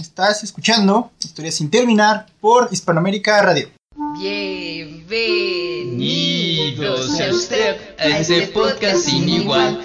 Estás escuchando Historias sin terminar por Hispanoamérica Radio. Bienvenidos a usted a este podcast sin igual.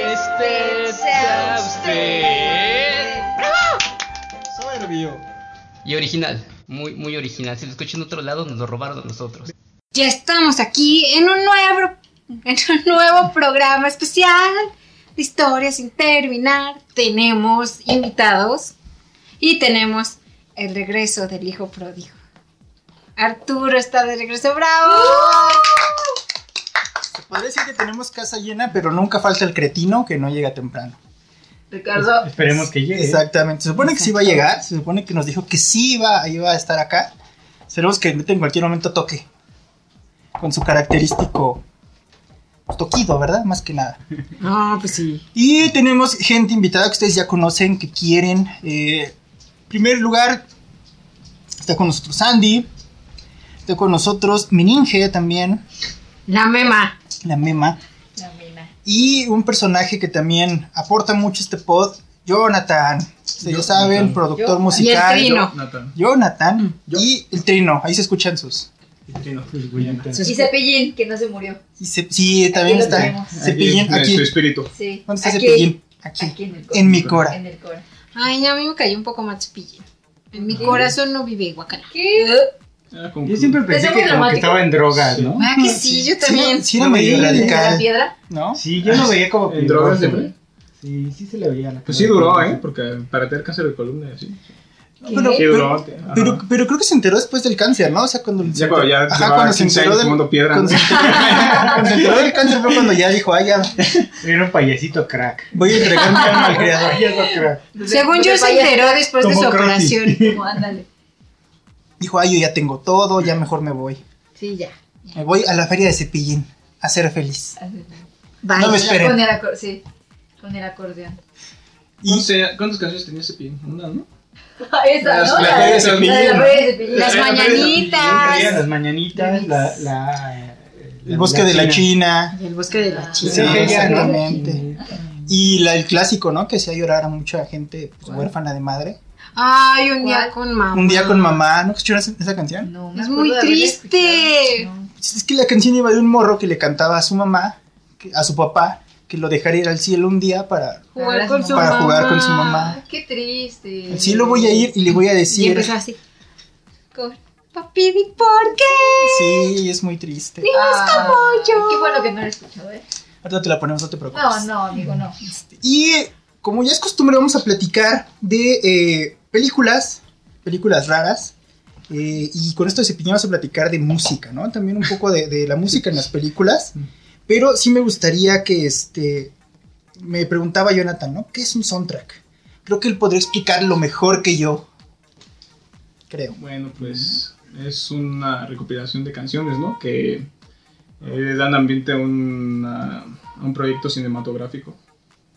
sea usted. Soberbio. Y original, muy, muy original. Si lo escuchan en otro lado, nos lo robaron a nosotros. Ya estamos aquí en un nuevo, en un nuevo programa especial de historias sin terminar. Tenemos invitados y tenemos el regreso del hijo pródigo. Arturo está de regreso, bravo. Se podría decir que tenemos casa llena, pero nunca falta el cretino que no llega temprano. Ricardo, Esperemos que llegue. Exactamente. Se supone que sí iba a llegar. Se supone que nos dijo que sí iba, iba a estar acá. Esperemos que en cualquier momento toque. Con su característico toquido, ¿verdad? Más que nada. No, pues sí. Y tenemos gente invitada que ustedes ya conocen, que quieren. Eh, en primer lugar, está con nosotros Sandy. Está con nosotros Meninge también, La mema. La mema. la mina. Y un personaje que también aporta mucho este pod, Jonathan. Ustedes ya saben, Jonathan. productor Yo- musical. Y el trino. Nathan. Jonathan y el trino, ahí se escuchan sus. Y Cepillín, que no se murió. y sí, también está. Cepillín, aquí. Su espíritu. Sí. ¿Dónde está Cepillín? Aquí. Aquí en el. En mi cora. En el cora. Ay, a mí me cayó un poco más cepillín. En mi corazón no vive guacala. ¿Qué? Ah, Yo siempre pensé que como que estaba en drogas, ¿no? Ah, que sí, yo también. Sí, sí era No, medio sí, ¿De la radical, piedra? ¿no? Sí, yo lo veía como ¿En drogas siempre? Sí, sí se le veía la Pues sí duró, ¿eh? Porque para tener cáncer de columna Sí pero, pero, pero creo que se enteró después del cáncer, ¿no? O sea, cuando Ya cuando ya Ajá, cuando se 15 enteró del fumando piedra, Cuando ¿no? se enteró, cuando se enteró del cáncer fue cuando ya dijo, ay, ya Era un payasito crack. voy a entregar mi alma al creador. Según yo, se enteró después de su operación. Como, ándale. Dijo, ay, yo ya tengo todo, ya mejor me voy. Sí, ya. Me voy a la feria de Cepillín a ser feliz. Vaya. No me esperen. Con el acordeón, sí. Con el acordeón. Y ¿Cuántas- ¿Cuántas canciones tenía pin? Una, ¿no? Esa, Las- ¿no? las La de Cepillín. la de la feria de Cepillín. Las la de mañanitas. Las mañanitas, la, la, el bosque de la China. Y el bosque de la Sí, chica. exactamente. Y la, el clásico, ¿no? Que hacía llorar a mucha gente pues, huérfana de madre. Ay, un día con mamá. Un día con mamá, ¿no escucharon esa, esa canción? No, me Es acuerdo muy triste. No. Es que la canción iba de un morro que le cantaba a su mamá, que- a su papá, que lo dejara ir al cielo un día para... Jugar con su Para mamá. jugar con su mamá. Qué triste. Al cielo voy a ir y le voy a Y decir... empezó así. Con, Papi, ¿y ¿por qué? Sí, es muy triste. Ah, como yo. Qué bueno que no lo he escuchado, ¿eh? Ahorita te la ponemos, no te preocupes. No, no, amigo, no. Y como ya es costumbre, vamos a platicar de eh, películas, películas raras. eh, y con esto de Cepillín a platicar de música, ¿no? También un poco de, de la música en las películas. Pero sí me gustaría que este. Me preguntaba Jonathan, ¿no? ¿Qué es un soundtrack? Creo que él podría explicarlo mejor que yo. Creo. Bueno, pues es una recopilación de canciones, ¿no? Que eh, dan ambiente a, una- a un proyecto cinematográfico,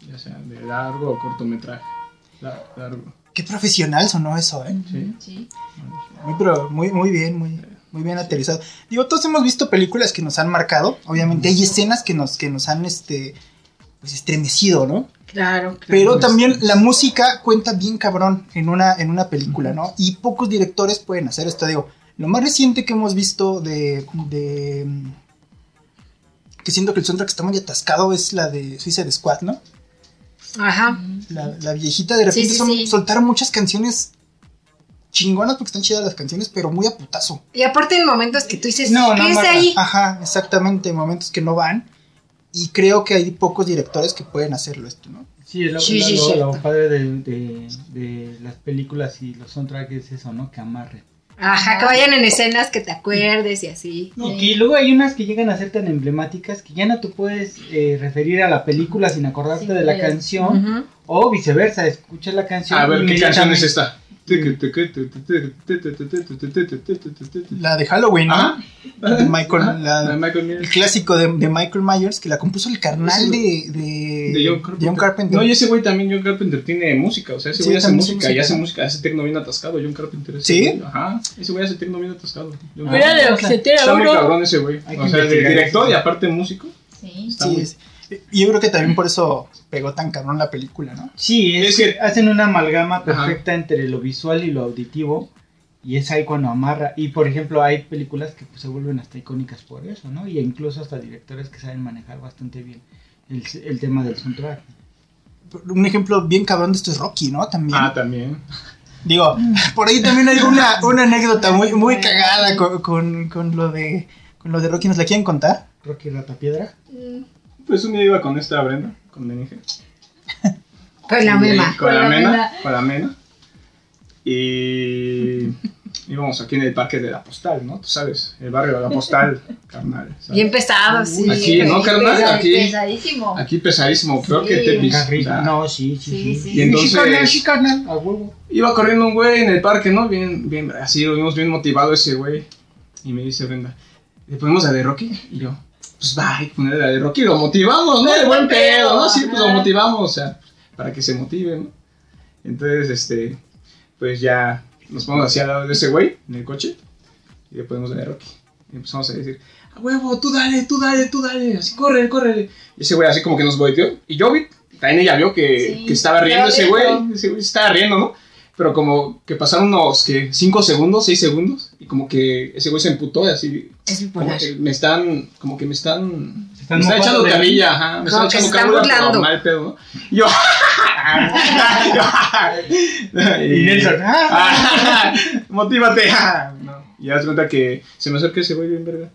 ya sea de largo o cortometraje. La- largo. Qué profesional sonó eso, ¿eh? ¿sí? Sí. Muy, pero muy, muy bien, muy, muy bien aterrizado. Digo, todos hemos visto películas que nos han marcado. Obviamente hay escenas que nos, que nos han este, pues, estremecido, ¿no? Claro, claro. Pero también la música cuenta bien cabrón en una, en una película, ¿no? Y pocos directores pueden hacer esto. Digo, lo más reciente que hemos visto de. de que siento que el soundtrack está muy atascado es la de Suicide Squad, ¿no? Ajá. La, la viejita de repente Sí, sí, son- sí. soltaron muchas canciones chingonas porque están chidas las canciones, pero muy a putazo. Y aparte en momentos que tú dices, No, no, ¿qué es ahí? Ajá, exactamente, momentos que no van. Y creo que hay pocos directores que pueden hacerlo esto, ¿no? Sí, es lo, Sí, lo- sí, lo- lo padre de, de, de las películas y los soundtracks es eso, ¿no? Que amarre. Ajá, que vayan en escenas que te acuerdes y así. Y que luego hay unas que llegan a ser tan emblemáticas que ya no te puedes eh, referir a la película sin acordarte Sí, de la canción. O viceversa, escucha la canción. A ver, ¿qué canción es esta? La de Halloween, ¿no? Ajá. De Michael, Ajá. la- La de Michael el clásico de, de Michael Myers que la compuso el carnal de, de, De John Carpenter. Carpenter. No, y ese güey también, John Carpenter, tiene música. O sea, ese Sí, güey hace música y hace música, hace tecno bien atascado. John Carpenter. ese ¿Sí? güey. Ajá. Ese güey hace tecno bien atascado. Mira de lo que se entera Está muy cabrón ese güey. O sea, de director y aparte músico. Sí. Está Sí, es- yo creo que también por eso pegó tan cabrón la película, ¿no? Sí, es, Es que que- hacen una amalgama perfecta entre lo visual y lo auditivo. Y es ahí cuando amarra. Y por ejemplo, hay películas que pues, se vuelven hasta icónicas por eso, ¿no? Y incluso hasta directores que saben manejar bastante bien el, el tema del soundtrack. Un ejemplo bien cabrón de esto es Rocky, ¿no? También. Ah, también. Digo, por ahí también hay una, una anécdota muy, muy cagada con, con, con lo de con lo de Rocky. ¿Nos la quieren contar? Rocky Ratapiedra. Pues un día iba con esta Brenda, con Benige. Con la mema. Con la Con la mena. mena. Con la mena. Y íbamos aquí en el parque de la postal, ¿no? Tú sabes, el barrio de la postal, carnal. ¿sabes? Bien pesado, sí. Aquí, ¿no, carnal? Pesa- Aquí. Pesadísimo. Aquí pesadísimo, peor Sí. que. O sea, No, sí, sí, Sí, sí. sí. Y entonces A huevo. iba corriendo un güey en el parque, ¿no? Bien, bien, así lo vimos bien motivado ese güey. Y me dice Brenda, ¿le ponemos la de Rocky? Y yo, pues va, hay que ponerle la de Rocky, lo motivamos, ¿no? De buen pedo, ¿no? Sí, pues lo motivamos, o sea, para que se motive, ¿no? Entonces, este, pues ya nos ponemos así al lado de ese güey, en el coche, y le ponemos la de Rocky. Y empezamos a decir, a huevo, tú dale, tú dale, tú dale, así, corre, corre. Y ese güey así como que nos volteó, y yo vi, también ella vio que, Sí, que estaba riendo ese güey, ese güey se estaba riendo, ¿no? Pero como que pasaron unos, que 5 segundos, 6 segundos, y como que ese güey se emputó, y así, Es como que me están, como que me están, están me están echando de carrilla, ajá, me Como están que echando se están carrilla, pero burlando. mal pedo, ¿no? Y yo, Y Nelson, ah, motívate, no. Y das cuenta que se me acerca ese güey bien verga.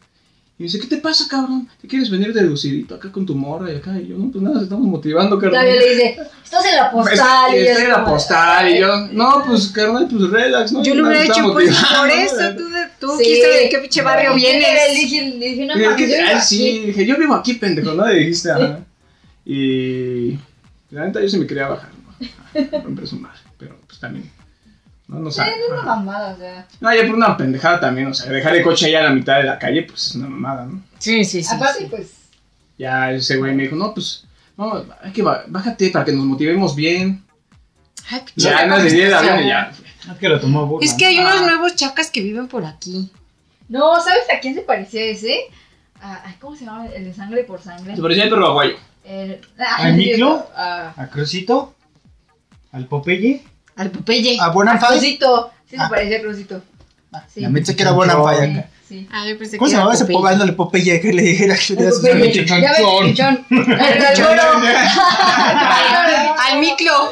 Y dice, ¿qué te pasa, cabrón? ¿Te quieres venir de lucidito acá con tu morra y acá? Y yo, no, pues nada, nos estamos motivando, carnal. Todavía le dice, estás en la postal. Estoy, y yo estoy en la postal y yo, no, pues carnal, pues relax, ¿no? Yo lo hubiera hecho por ¿no? eso. Tú, de- tú Sí. de qué pinche barrio Le vienes. dije, le dije, no Y dije, mames, yo "Ah, sí, aquí". dije, yo vivo aquí, pendejo, ¿no? Y dijiste, ajá. Y la neta yo sí me quería bajar, ¿no? Romper su madre, pero pues también, no, no Sí, sabe. no es una mamada, o sea. No, ya por una pendejada también, o sea, dejar el coche ahí a la mitad de la calle, pues es una mamada, ¿no? Sí, sí, sí. Aparte, sí. pues, Ya ese güey me dijo, no, pues, no, hay que, bájate para que nos motivemos bien. Ay, Ya, no, de 10 de avión y ya. Es que lo tomó burla. Es que hay unos Ah. nuevos chacas que viven por aquí. no, ¿sabes a quién se parecía ese? A, ay, ¿Cómo se llama? El de sangre por sangre. Se parecía el perro aguayo. El, ¿Al Miclo? A, A Crucito. Al Popeye. Al Popeye. A a Bonanfire. Crucito. Sí, se Ah. parecía a Crucito. Sí. Ya pensé que era. Sí. Ah, yo pensé ¿Cómo se llamaba ese Popeye. poblándole Popeye que le dijera que le? Ya chichón. El galgoro. Al Miclo.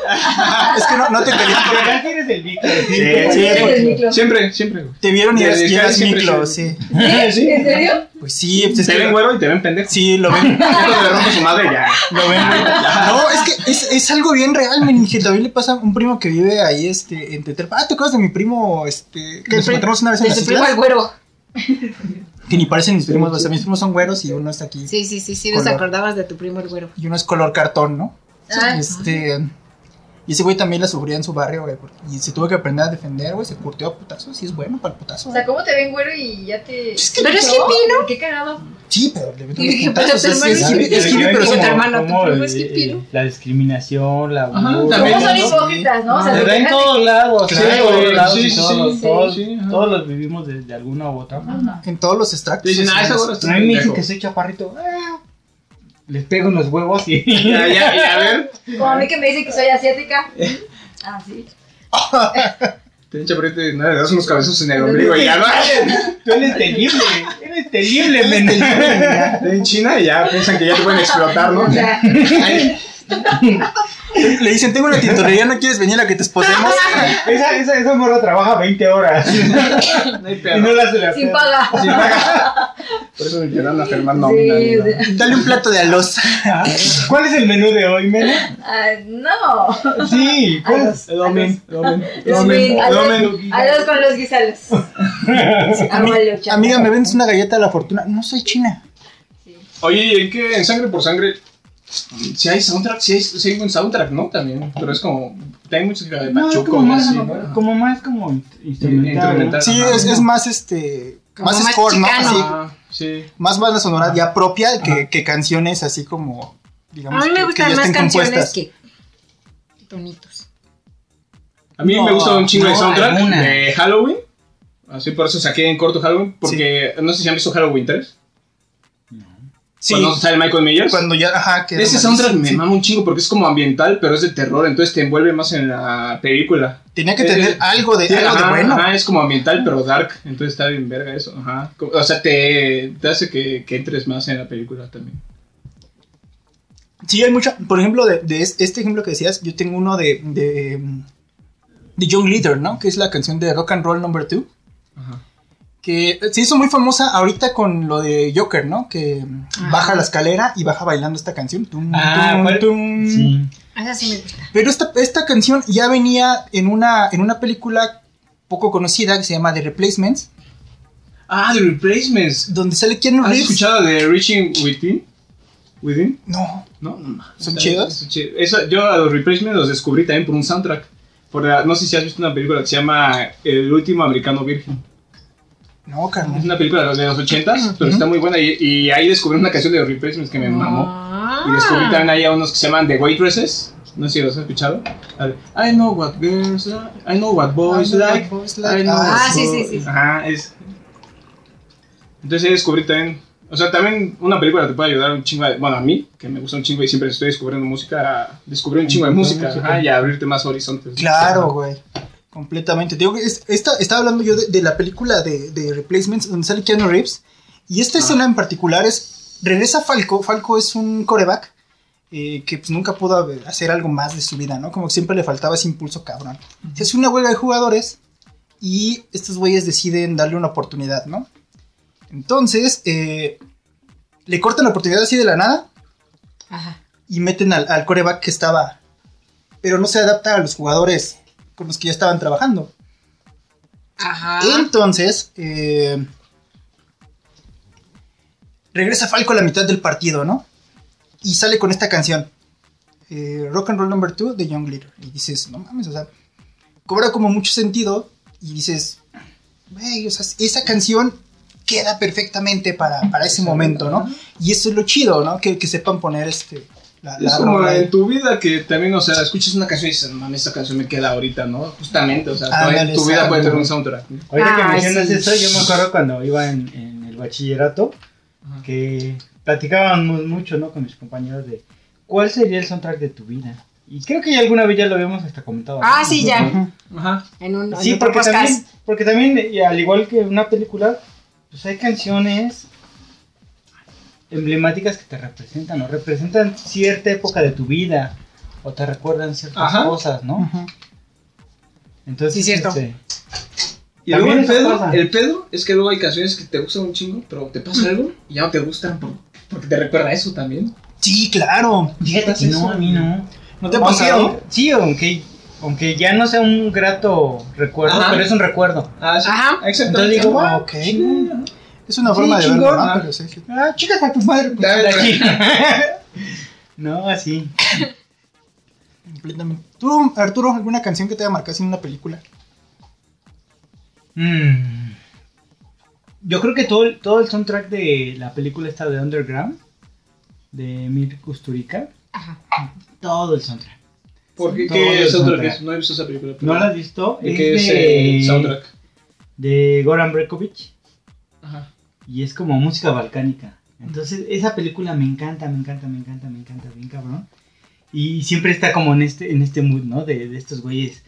Es que no, no te Pero ya tienes el Víctor. Sí, Sí, eres. Siempre, siempre, te vieron y eras, Desde y eras que siempre Miclo, sí. sí. ¿En serio? Pues sí, pues es Te que ven güero y te ven pendejo. Sí, lo ven. Cuando le rompe su madre, ya. Lo ven. No, es que es, es algo bien real, men. Que también le pasa a un primo que vive ahí, este, en Teterpa. Ah, ¿te acuerdas de mi primo, este, que nos encontramos una vez en De las su primo el güero. Que ni parecen mis primos, o sea, mis primos son güeros y uno está aquí. Sí, sí, sí, sí, nos Color. acordabas de tu primo el güero. Y uno es color cartón, ¿no? Ah. Este. Y ese güey también la sufría en su barrio, güey. porque- Y se tuvo que aprender a defender, güey. Se curtió a putazos. Sí, es bueno para el putazo. O sea. ¿cómo te ven, güero? Y ya te. Es que- Pero es hippie, ¿no? Qué cagado. Sí, pero le los pero putazos. tu Es, es es hippie, es La discriminación, la Ajá, burla. también. ¿Cómo son ¿no? hipócritas, no? O sea, Se se da en todos que- lados, Claro, todos sí, sí, los vivimos de, alguna u otra. En todos los extractos. Dicen, ah, me dicen que soy chaparrito. ah, Les pego unos huevos y. Ya, ya, ya, a ver. Como a mí que me dicen que soy asiática. Ah, sí. Te echa por ahí, te- no, le das unos cabezos en el ombligo y ya, ¿no? Tú eres terrible, eres terrible, men. En China y ya piensan que ya te pueden explotar, ¿no? Ay, Le dicen, tengo una tintorería, ¿no quieres venir a que te esposemos? Esa, esa, esa morra trabaja 20 horas no hay y pedo. no la hace la sin paga. Sí, paga. Por eso me quedan a Germán Sí, nómina. ni o nada. sea, Dale un plato de alos. ¿Cuál es el menú de hoy, men? ah, no. Sí, ¿cuál es? Domen, domen, domen, a los- domen. a los con los chavo. Amiga, ¿me vendes una galleta de la fortuna? No soy china. Sí. Oye, ¿y en qué? ¿En sangre por sangre? Si hay soundtrack, si hay, sí hay un soundtrack, ¿no? También, pero es como, hay música de No, Pachuco, como y más, así, ¿no? como más como in- instrumental. Sí, Ajá. es, es más este. Como más más score, ¿no? Así, Ah, sí. más banda sonora ya propia que, que canciones así como. Digamos, A mí que- me que gustan más canciones compuestas. que tonitos. A mí No, me gusta un chingo de soundtrack alguna. de Halloween. Así por eso saqué en corto Halloween. Porque no sé si han visto Halloween 3. Sí, Cuando sale Michael Myers. cuando ya. Ajá, que Ese soundtrack me mama un chingo porque es como ambiental, pero es de terror, entonces te envuelve más en la película. Tenía que Eh, tener algo de, Sí, algo de bueno. ajá, es como ambiental, pero dark, entonces está bien verga eso. Ajá. O sea, te, te hace que, que entres más en la película también. Sí, hay mucho. Por ejemplo, de, de es- este ejemplo que decías, yo tengo uno de. de, de Young Leader, ¿no? Que es la canción de Rock and Roll Number 2. Ajá. Que se hizo muy famosa ahorita con lo de Joker, ¿no? Que Ajá. baja la escalera y baja bailando esta canción. Tum, Ah, tum, ¿cuál? tum. Sí. Esa sí me gusta. Pero esta, esta canción ya venía en una, en una película poco conocida que se llama The Replacements, Ah, The Replacements. donde sale Keanu ¿Has Reeves. escuchado de Reaching Within? ¿Within? No, No, no. ¿Son. Eso, yo a los Replacements los descubrí también por un soundtrack. Por la- no sé si has visto una película que se llama El último americano virgen. No, Es carnal. una película de los, de los 80s, pero está muy buena. Y, y ahí descubrí una canción de los Replacements que me mamó. Ah. Y descubrí también ahí a unos que se llaman The Waitresses. No sé si los has escuchado. I know what girls like, I know what boys I know what like. boys like. I know Ah, what sí, sí, sí, sí. Ajá, es. Entonces ahí descubrí también. O sea, también una película te puede ayudar un chingo. de- bueno, a mí, que me gusta un chingo y siempre estoy descubriendo música, a descubrir un chingo de música ajá, y a abrirte más horizontes. Claro, güey. Completamente. Te digo que es- esta, estaba hablando yo de, de la película de, de Replacements donde sale Keanu Reeves. Y esta escena en particular es. Regresa Falco. Falco es un coreback eh, que pues, nunca pudo hacer algo más de su vida, ¿no? Como que siempre le faltaba ese impulso cabrón. Se hace una huelga de jugadores y estos güeyes deciden darle una oportunidad, ¿no? Entonces, eh, le cortan la oportunidad así de la nada Ajá. y meten al, al coreback que estaba. Pero no se adapta a los jugadores con los que ya estaban trabajando. Ajá. Entonces, eh, regresa Falco a la mitad del partido, ¿no? Y sale con esta canción. eh, Rock and Roll Number 2 de Young Leader. Y dices, no mames, o sea, cobra como mucho sentido. Y dices, güey, o sea, esa canción queda perfectamente para, para ese momento, ¿no? Y eso es lo chido, ¿no? Que, que sepan poner este. La, la Es como rola en tu vida que también, o sea, escuchas una canción y dices, mames, esta canción me queda ahorita, ¿no? Justamente, o sea, Ándale, tu vida puede tener un soundtrack. Ahorita que Ay, mencionas sí. eso, yo me acuerdo cuando iba en, en el bachillerato que platicábamos mucho, ¿no? Con mis compañeros de cuál sería el soundtrack de tu vida. Y creo que ya alguna vez ya lo habíamos hasta comentado. ¿no? Ah, sí, ya. Ajá. En un en Sí, porque también, porque también, y al igual que una película, pues hay canciones emblemáticas que te representan, o representan cierta época de tu vida, o te recuerdan ciertas Ajá. cosas, ¿no? Ujú. Entonces, Sí, cierto. este, Y luego También el pedo, el pedo es que luego hay canciones que te gustan un chingo, pero te pasa algo y ya no te gustan por- porque te recuerda a eso también. Sí, claro. fíjate que no, a mí no. ¿No te ha pasado? aunque- sí, aunque, aunque ya no sea un grato recuerdo, Ajá. pero es un recuerdo. Ah, sí. Ajá. Entonces digo, Ah, ah, ok. sí. Es una Sí, forma de verlo. ¿no? Ah. Pero sí, sí. Ah, chicas a tu madre. pues, Dale, dale. no, así. Completamente. ¿Tú, Arturo, alguna canción que te haya marcado en una película? Mm. Yo creo que todo, el- todo el soundtrack de la película esta de Underground, de Mir Kusturica, Ajá. todo el soundtrack. ¿Por qué? Todo ¿Qué el soundtrack soundtrack. es? No he visto esa película. pero- ¿No la has visto? ¿De Es qué es de, el soundtrack? de Goran Brekovic. Y es como música balcánica. Entonces, esa película me encanta, me encanta, me encanta, me encanta, bien cabrón. Y siempre está como en este, en este mood, ¿no? De, de estos güeyes.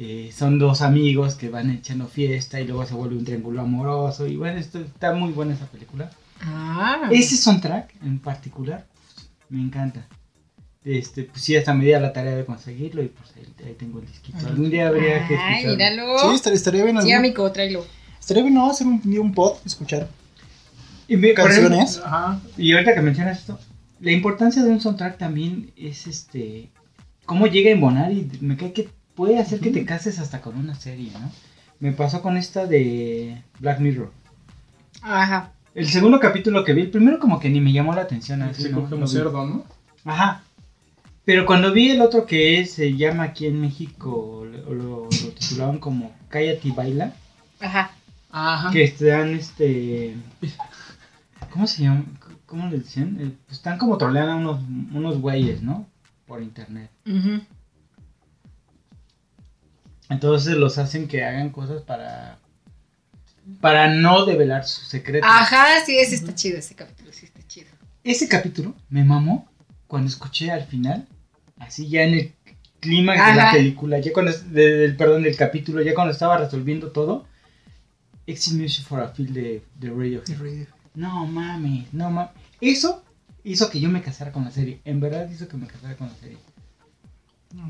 eh, son dos amigos que van echando fiesta y luego se vuelve un triángulo amoroso. Y bueno, esto, está muy buena esa película. Ah. Ese soundtrack en particular pues, me encanta. Este, pues sí, hasta me di a la tarea de conseguirlo y pues ahí, ahí tengo el disquito. Algún día habría que Ay, escucharlo. míralo. Sí, estaría, estaría bien. Sí, algún- amigo, tráelo. Estaría bien, ¿no? Hacer un, un pod, escuchar Y, me- por ejemplo, canciones. Ajá. y ahorita que mencionas esto, la importancia de un soundtrack también es este cómo llega a embonar y me cae que puede hacer que te cases hasta con una serie, ¿no? Me pasó con esta de Black Mirror. Ajá. El segundo capítulo que vi, el primero como que ni me llamó la atención. así, Se ¿no? cerdo, ¿no? Ajá. Pero cuando vi el otro que es, se llama aquí en México, lo, lo, lo titulaban como Cállate y Baila, Ajá. Ajá. que están, este... ¿Cómo se llama? ¿Cómo les decían? Eh, pues están como troleando a unos, unos güeyes, ¿no? Por internet. Entonces los hacen que hagan cosas para... Para no develar sus secretos. Ajá, sí, ese está chido, ese capítulo sí está chido. Ese capítulo me mamó cuando escuché al final, así ya en el clímax de la película, ya cuando, de- del, perdón, del capítulo, ya cuando estaba resolviendo todo, Exit Music for a Feel de, de Radiohead. No mames, no mames. Eso hizo que yo me casara con la serie. En verdad hizo que me casara con la serie.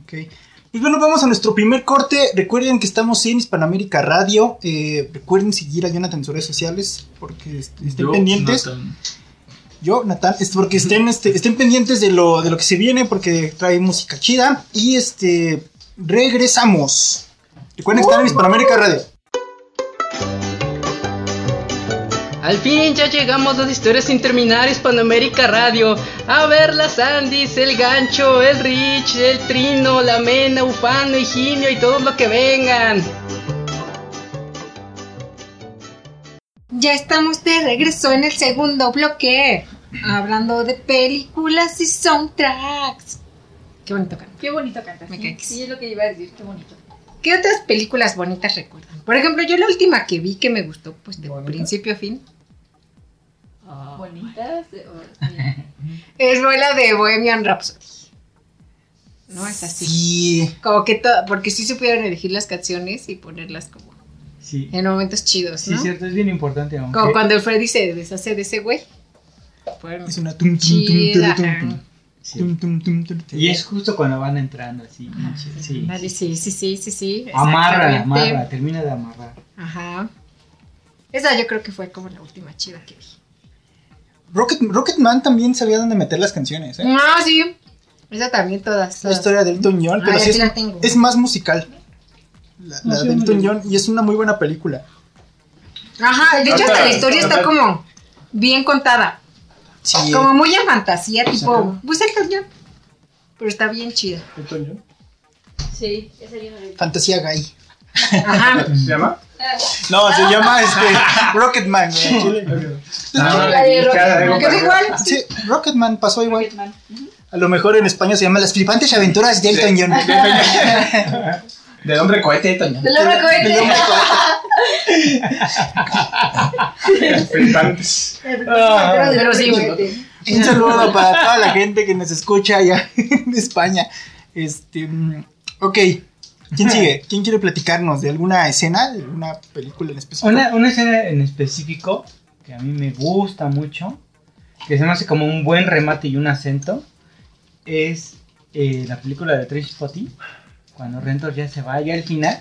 Ok. Pues bueno, vamos a nuestro primer corte. Recuerden que estamos en Hispanoamérica Radio. Eh, recuerden seguir a Jonathan en sus redes sociales porque est- estén Yo, pendientes. Nathan. Yo, Natán, es porque estén, este, estén pendientes de lo, de lo que se viene porque trae música chida. Y este, regresamos. Recuerden que están en Hispanoamérica Radio. Al fin ya llegamos a las historias sin terminar Hispanoamérica Radio. A ver las Andis, el gancho, el Rich, el Trino, la Mena, Ufano, Higinio y todo lo que vengan. Ya estamos de regreso en el segundo bloque, hablando de películas y soundtracks. Qué bonito canto. Qué bonito cantas. Me Sí, sí. sí, es lo que iba a decir, qué bonito. ¿Qué otras películas bonitas recuerdan? Por ejemplo, yo la última que vi que me gustó, pues de ¿Bonita? principio a fin, Bonitas. eh, o- sí. es la de Bohemian Rhapsody. No es así. Sí. Como que todo, porque sí supieron elegir las canciones y ponerlas como Sí, en momentos chidos, sí, ¿no? cierto, es bien importante. Aunque, Como cuando el Freddy se deshace de ese güey. Es una tum, tum, tum, chida, tum, tum, ajá. tum. sí. Tum, tum, tum, tum, tum. Y es justo cuando van entrando así. sí. Vale, sí, sí, sí, sí, sí. Amarra, amarra, termina de amarrar. Ajá. Esa yo creo que fue como la última chida que vi. Rocket, Rocketman también sabía dónde meter las canciones. ¿eh? Ah, sí. Esa también todas. La todas. historia de Elton John, pero sí es, la tengo. es más musical. La, No, la de Elton. John, y es una muy buena película. Ajá, de hecho hasta la historia está como bien contada. Sí, Como muy en fantasía, tipo, pues Elton John. Pero está bien chida. ¿Elton John? Sí, esa no vi. fantasía gay. Ajá. ¿Se llama? No, se llama este, Rocketman. Ah, igual. Sí, Rocketman pasó igual. Rocketman. A lo mejor en España se llama Las flipantes aventuras de Elton John. Del hombre cohete, Elton John. Del hombre cohete. Del hombre Flipantes. Ah, Pero sí, güey. Cohete. Un saludo para toda la gente que nos escucha allá en España. Este, mm, ok. ¿Quién sigue? ¿Quién quiere platicarnos de alguna escena, de alguna película en específico? Una, una escena en específico que a mí me gusta mucho, que se me hace como un buen remate y un acento, es eh, la película de Tracy Spotty, cuando Rentor ya se va, ya al final,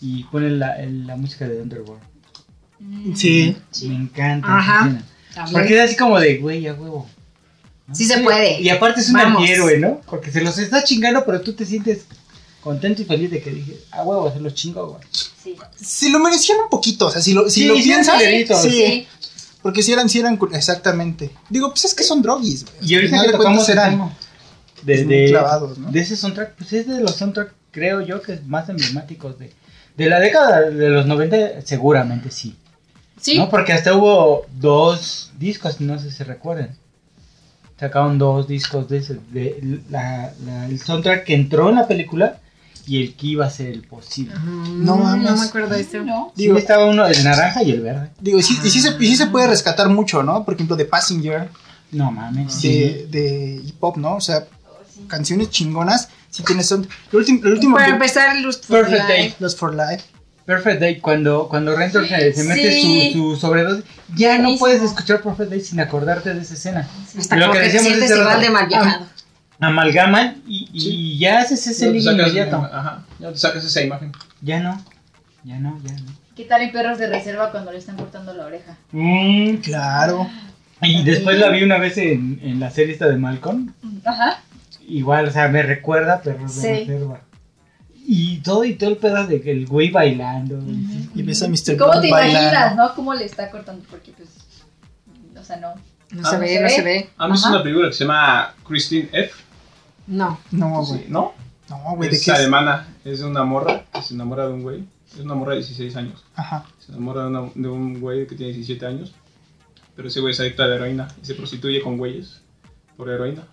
y pone la, el- la música de Underworld. Sí. Me encanta Ajá. Porque es así como de, güey, a huevo. ¿no? Sí se puede. Y aparte es un antihéroe, ¿no? Porque se los está chingando, pero tú te sientes contento y feliz de que dije, a huevo, se los chingo, güey. Sí. Se lo merecían un poquito, o sea, si lo, si Sí, lo piensas, sí, Sí. porque si eran, si eran, exactamente. Digo, pues es que son droguis, güey. Y ahorita que tocamos eran de, pues, de- clavados, ¿no? de ese soundtrack, pues es de los soundtracks, creo yo, que es más emblemáticos de, de la década de los 90, seguramente sí. Sí. ¿no? Porque hasta hubo dos discos, no sé si recuerdan. Sacaron dos discos de ese, de la, la- el soundtrack que entró en la película y el que iba a ser el posible. No No, mames. no me acuerdo de eso. No. Digo, sí, estaba uno, el naranja y el verde. digo y, sí, y sí se, y sí se puede rescatar mucho, ¿no? Por ejemplo, de Passenger, No mames, sí. de, de hip hop, ¿no? O sea, canciones chingonas, sí tienes son. El último, el último Para que- empezar, Lust for Perfect Life. Day. Los for Life. Perfect Day, cuando, cuando Rentor se, se mete Sí. su, su sobredosis, ya no puedes escuchar Perfect Day sin acordarte de esa escena. Hasta Lo como que que te decíamos sientes igual de mal viajado. Amalgaman y, y Sí. ya haces ese link inmediato. Ajá, ya te sacas esa imagen. Ya no, ya no, ya no. ¿Qué tal en perros de reserva cuando le están cortando la oreja? Mm, Claro. y después la vi una vez en, en la serie esta de Malcolm. Ajá. Igual, o sea, me recuerda Perros de. Reserva. Y todo y todo el pedazo de que el güey bailando. Y ves a Mr. ¿Cómo te bailando. imaginas, no? ¿Cómo le está cortando? Porque, pues, o sea, no. No Ah, se ¿no ve, se no ve? se ve. ¿Han visto Ajá. una película que se llama Christine F? No. No, Sí, güey. ¿No? No, güey, ¿de Es qué es? alemana. Es de una morra que se enamora de un güey. Es una morra de 16 años. Ajá. Se enamora de, una- de un güey que tiene 17 años. Pero ese güey es adicto a la heroína y se prostituye con güeyes por heroína.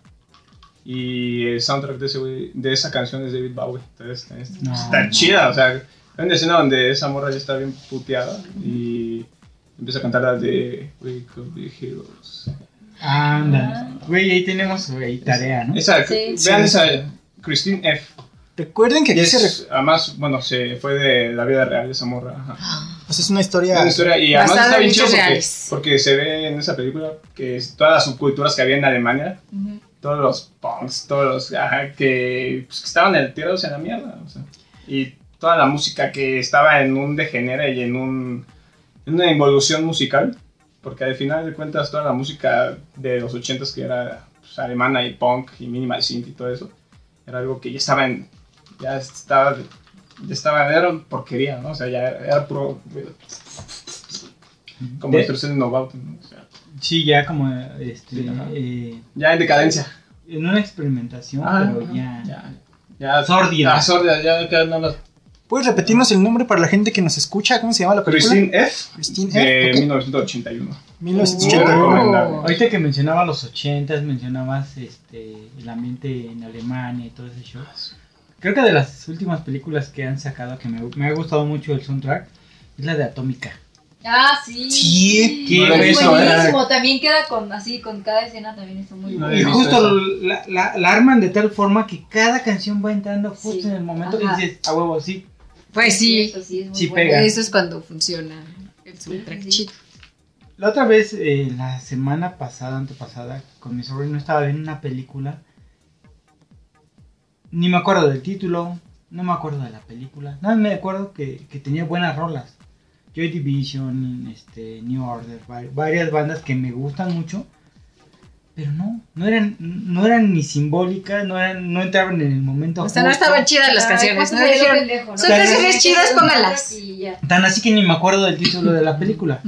Y el soundtrack de, ese güey- de esa canción es David Bowie. Entonces, está, No, está no. chida. O sea, hay una escena donde esa morra ya está bien puteada y empieza a cantar la de We Could Be Heroes. Anda. Güey, ahí tenemos güey, tarea, ¿no? Esa, Sí. vean Sí. esa Christine F. Recuerden que aquí se además, bueno, se fue de la vida real esa morra. ajá. pues es una Es historia. una historia y además está en bien chido porque, se ve en esa película que es todas las subculturas que había en Alemania, todos los punks, todos los ajá, que, pues, que estaban el tirados en la mierda. o sea, y toda la música que estaba en un degenere y en, un, en una involución musical, porque al final de cuentas toda la música de los 80s que era pues, alemana y punk y minimal synth y todo eso, era algo que ya estaba en, ya estaba, ya estaba, era porquería, ¿no? O sea, ya era puro, como De- Novauten, ¿no? O sea, Sí, ya como este, Sí, eh, ya en decadencia. en una experimentación, Ajá, pero ya. Ya, ya. Sórdida. Ah, sórdida, ya que no las. ¿Puedes repetirnos el nombre para la gente que nos escucha? ¿Cómo se llama la película? Christine F. Christine De F. ok. 1981. 1981. Muy recomendable. Ahorita que mencionabas los ochentas, mencionabas este el ambiente en Alemania y todo ese show. Creo que de las últimas películas que han sacado que me, me ha gustado mucho el soundtrack es la de Atómica. Ah, sí. Sí. Qué No Es buenísimo. También queda con así, con cada escena también está muy No bueno. Y justo la, la- la arman de tal forma que cada canción va entrando justo Sí. en el momento Ajá. que dices, a huevo, sí. Pues sí. Esto sí, es muy Sí bueno. pega. Eso es cuando funciona el soundtrack Sí, sí. chido. La otra vez, eh, la semana pasada, antepasada, con mi sobrino estaba viendo una película. Ni me acuerdo del título, no me acuerdo de la película. Nada, me acuerdo que, que tenía buenas rolas. Joy Division, este, New Order, va- varias bandas que me gustan mucho. Pero no, no eran, no eran ni simbólicas, no, eran, no entraban en el momento. O sea, no estaban chidas las canciones. ¿cuánto ¿no? salió Dijeron, pendejo, no? son canciones chidas, póngalas. Tan así que ni me acuerdo del título de la película.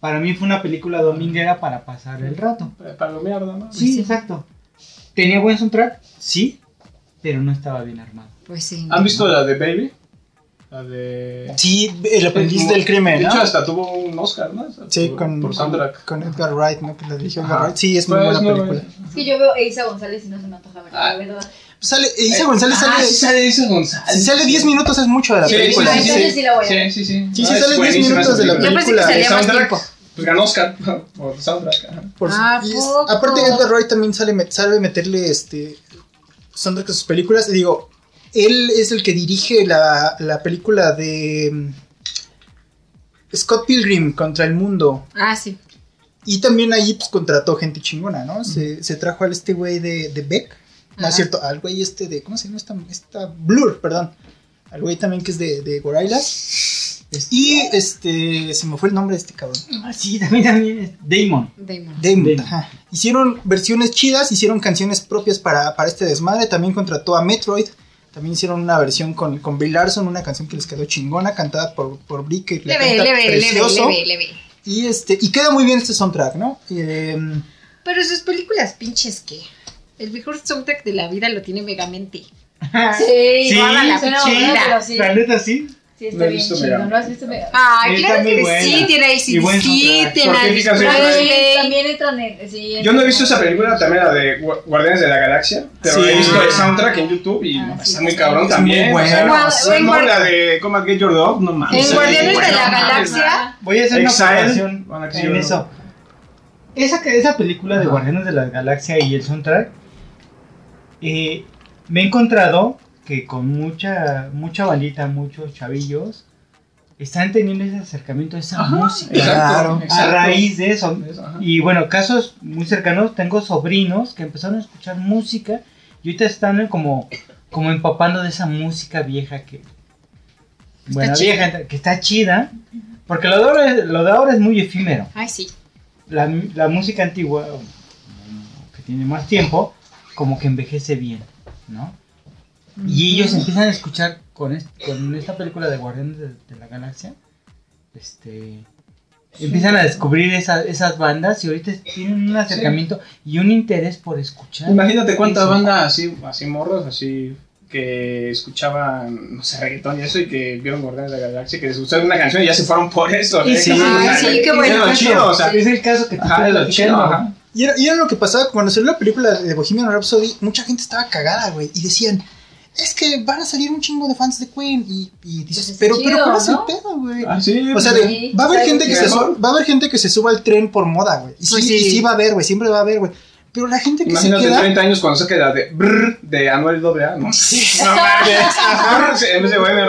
Para mí fue una película dominguera para pasar el rato. Palomear, ¿no? Sí, exacto. ¿Tenía buen soundtrack? Sí, pero no estaba bien armado. Pues sí. ¿Han visto la de Baby? La de. Sí, el aprendiz del crimen, De hecho, ¿no? hasta tuvo un Oscar, ¿no? Sí, por, con, por soundtrack. con Edgar Wright, ¿no? Que la dirigió Edgar. Wright. Sí, es muy Pues, buena no, película. Es que yo veo a Isa González y no se me antoja ver, Ah. la verdad. Sale, Isa González Ah, sale. sí sale Isa González. Si sale 10 minutos es mucho de la Sí, película. sí, sí, sí, sí la voy a ver. Sí, sí, sí. Sí, sí, Ah, sale 10 buenísima minutos de la Yo pensé que película. salía El más soundtrack, tiempo. Pues ganó Oscar por soundtrack. ajá. Por su- ¿A y es- poco? aparte Edgar Wright también sale, sabe meterle este soundtrack a sus películas. Y digo, él es el que dirige la, la película de mm, Scott Pilgrim contra el mundo. Ah, sí. Y también ahí pues contrató gente chingona, ¿no? Se, se trajo al este güey de, de Beck. No es cierto, al güey este de. ¿Cómo se llama esta? esta Blur, perdón. Al güey también que es de, de Gorillaz. Y este. Se me fue el nombre de este cabrón. Ah, sí, también, también. Damon. Damon, Damon. ajá. Hicieron versiones chidas, hicieron canciones propias para, para este desmadre. También contrató a Metroid. También hicieron una versión con, con Brie Larson, una canción que les quedó chingona, cantada por, por que la Leve, canta leve, leve, precioso. leve, leve. Y, este, y queda muy bien este soundtrack, ¿no? Em, Pero sus películas pinches que el mejor soundtrack de la vida lo tiene Megamente. Sí, Sí, la sí. La neta sí. Sí, está bien visto chido. ¿No has visto Mega? Ay, Está claro que buena. sí, tiene ACDC, tiene. También entran en. Sí, Yo no he visto esa película, también la de Gua- Guardianes de la Galaxia, pero Sí. he visto el soundtrack en YouTube y Ah, no, sí, está muy cabrón Es también. muy o sea, bueno. no, no, la de Come and Get Your Dog, no mames. En Sí, Guardianes de bueno, la mames, Galaxia. Voy a hacer una observación en eso. Esa, esa película de Guardianes de la Galaxia y el soundtrack, eh, me he encontrado que con mucha, mucha bandita, muchos chavillos, están teniendo ese acercamiento a esa Ajá, música. Claro. exacto, A raíz de eso. Ajá. Y bueno, casos muy cercanos, tengo sobrinos que empezaron a escuchar música y ahorita están como, como empapando de esa música vieja que... Bueno, chida. vieja, que está chida, porque lo de ahora es, lo de ahora es muy efímero. Ay, sí. La, la música antigua, que tiene más tiempo, como que envejece bien, ¿no? Y ellos empiezan a escuchar con, est- con esta película de Guardianes de, de la Galaxia, este, Empiezan a descubrir esa- esas bandas y ahorita tienen un acercamiento y un interés por escuchar. Imagínate cuántas eso. bandas así, así morros, así que escuchaban, no sé, reggaetón y eso, y que vieron Guardianes de la Galaxia, que les gustaron una canción y ya se fueron por eso. Y ¿eh? sí, Ay, sí, qué bueno. Es chido, o sea, es el caso que te ajá, lo chido, ajá. Y era, y era lo que pasaba cuando salió la película de Bohemian Rhapsody, mucha gente estaba cagada, güey, y decían, es que van a salir un chingo de fans de Queen, y, y dices, Pues pero, chido, pero ¿cómo es el pedo, güey? Ah, sí, O sea, pues, de- Sí, va a haber gente que se mejor. su- va a haber gente que se suba al tren por moda, güey. Y sí, Pues sí. y sí va a haber, güey, siempre va a haber, güey. Pero la gente que Imagínate se queda 30 años cuando saque la de brr de Anuel AA, ¿no? No mames. Ajá, sí, En vez de güey, me no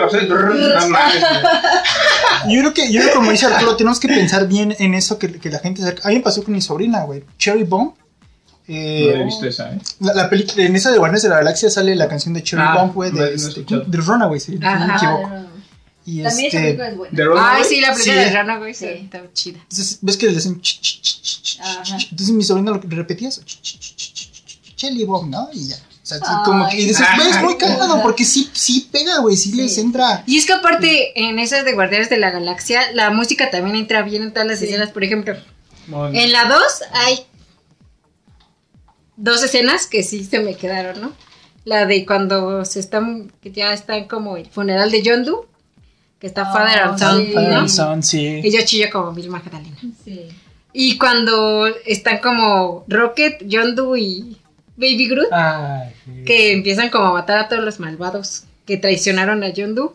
mames. güey. Yo creo que, yo creo que como dice Arturo, tenemos que pensar bien en eso que, que la gente. A mí me pasó con mi sobrina, güey. Cherry Bomb. Eh, No he visto esa, ¿eh? la, la película, en esa de Guardianes de la Galaxia sale la canción de Cherry Ah, Bomb, güey, de, este, de Runaways, si no me Ajá. equivoco. Ah, no. Y También esa este, película es buena. Ay, sí, la película Sí. de Rana, güey, sí, está chida. entonces, ¿ves que le hacen ch, ch, ch, ch, ch, Ajá. ch, ch? Entonces mi sobrina lo repetía eso, ch, ch, ch, ch, ch, ch, Cherry Bomb, ¿no? Y ya. O sea, como que y dices, güey, es muy cagado porque sí, sí pega, güey, sí, les Sí. entra. Y es que aparte, en esas de Guardianes de la Galaxia, la música también entra bien en todas las Sí. escenas. Por ejemplo, No, no. en la 2 hay dos escenas que sí se me quedaron, ¿no? La de cuando se están, que ya están como el funeral de John Doe, que está Ah, Father and Son, sí. Father and Son, sí. Y yo chillo como Bill Magdalena. Sí. Y cuando están como Rocket, John Doe y Baby Groot, Ay, sí. que empiezan como a matar a todos los malvados que traicionaron a John Doe.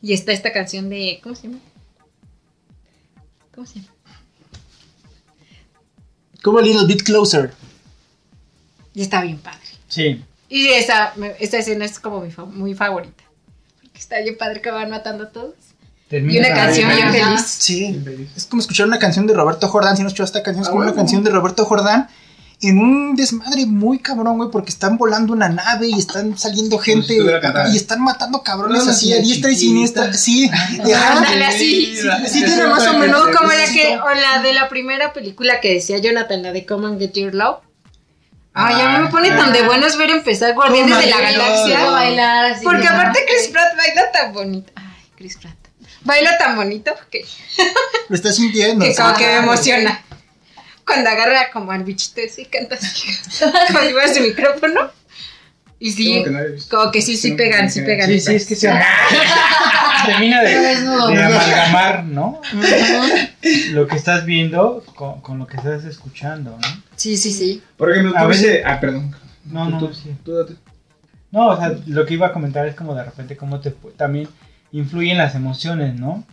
Y está esta canción de. ¿Cómo se llama? ¿Cómo se llama? Como a little bit closer. Y está bien padre. Sí. Y esa, esta escena es como mi muy favorita. Porque está bien padre que van matando a todos. Termina Y una canción bien feliz. Sí. Es como escuchar una canción de Roberto Jordán. Si no escuchado esta canción, es Ah, como una canción de Roberto Jordán en un desmadre muy cabrón, güey, porque están volando una nave y están saliendo gente y están matando cabrones así a diestra y siniestra. Sí. Ándale, así. Sí, sí tiene más o menos No, como la que, o la de la primera película que decía Jonathan, la de Come and Get Your Love. Ay, a mí me pone tan de buenas ver empezar Guardianes de la Galaxia. bailar así. Porque aparte Chris Pratt baila tan bonito. Ay, Chris Pratt. Baila tan bonito que, Lo estás sintiendo. que como que me emociona. Cuando agarra como al bichito ese y canta así. Como si fuera su micrófono. Y sí, Como que no había visto. como que sí, sí pegan, sí pegan. Sí, sí, es que se termina de, de amalgamar, ¿no? Lo que estás viendo con, con lo que estás escuchando, ¿no? Sí, sí, sí. Por ejemplo, A veces- Ah, perdón. No, no, Tú- sí. tú date. No, o sea, lo que iba a comentar es como de repente cómo te también influyen las emociones, ¿no?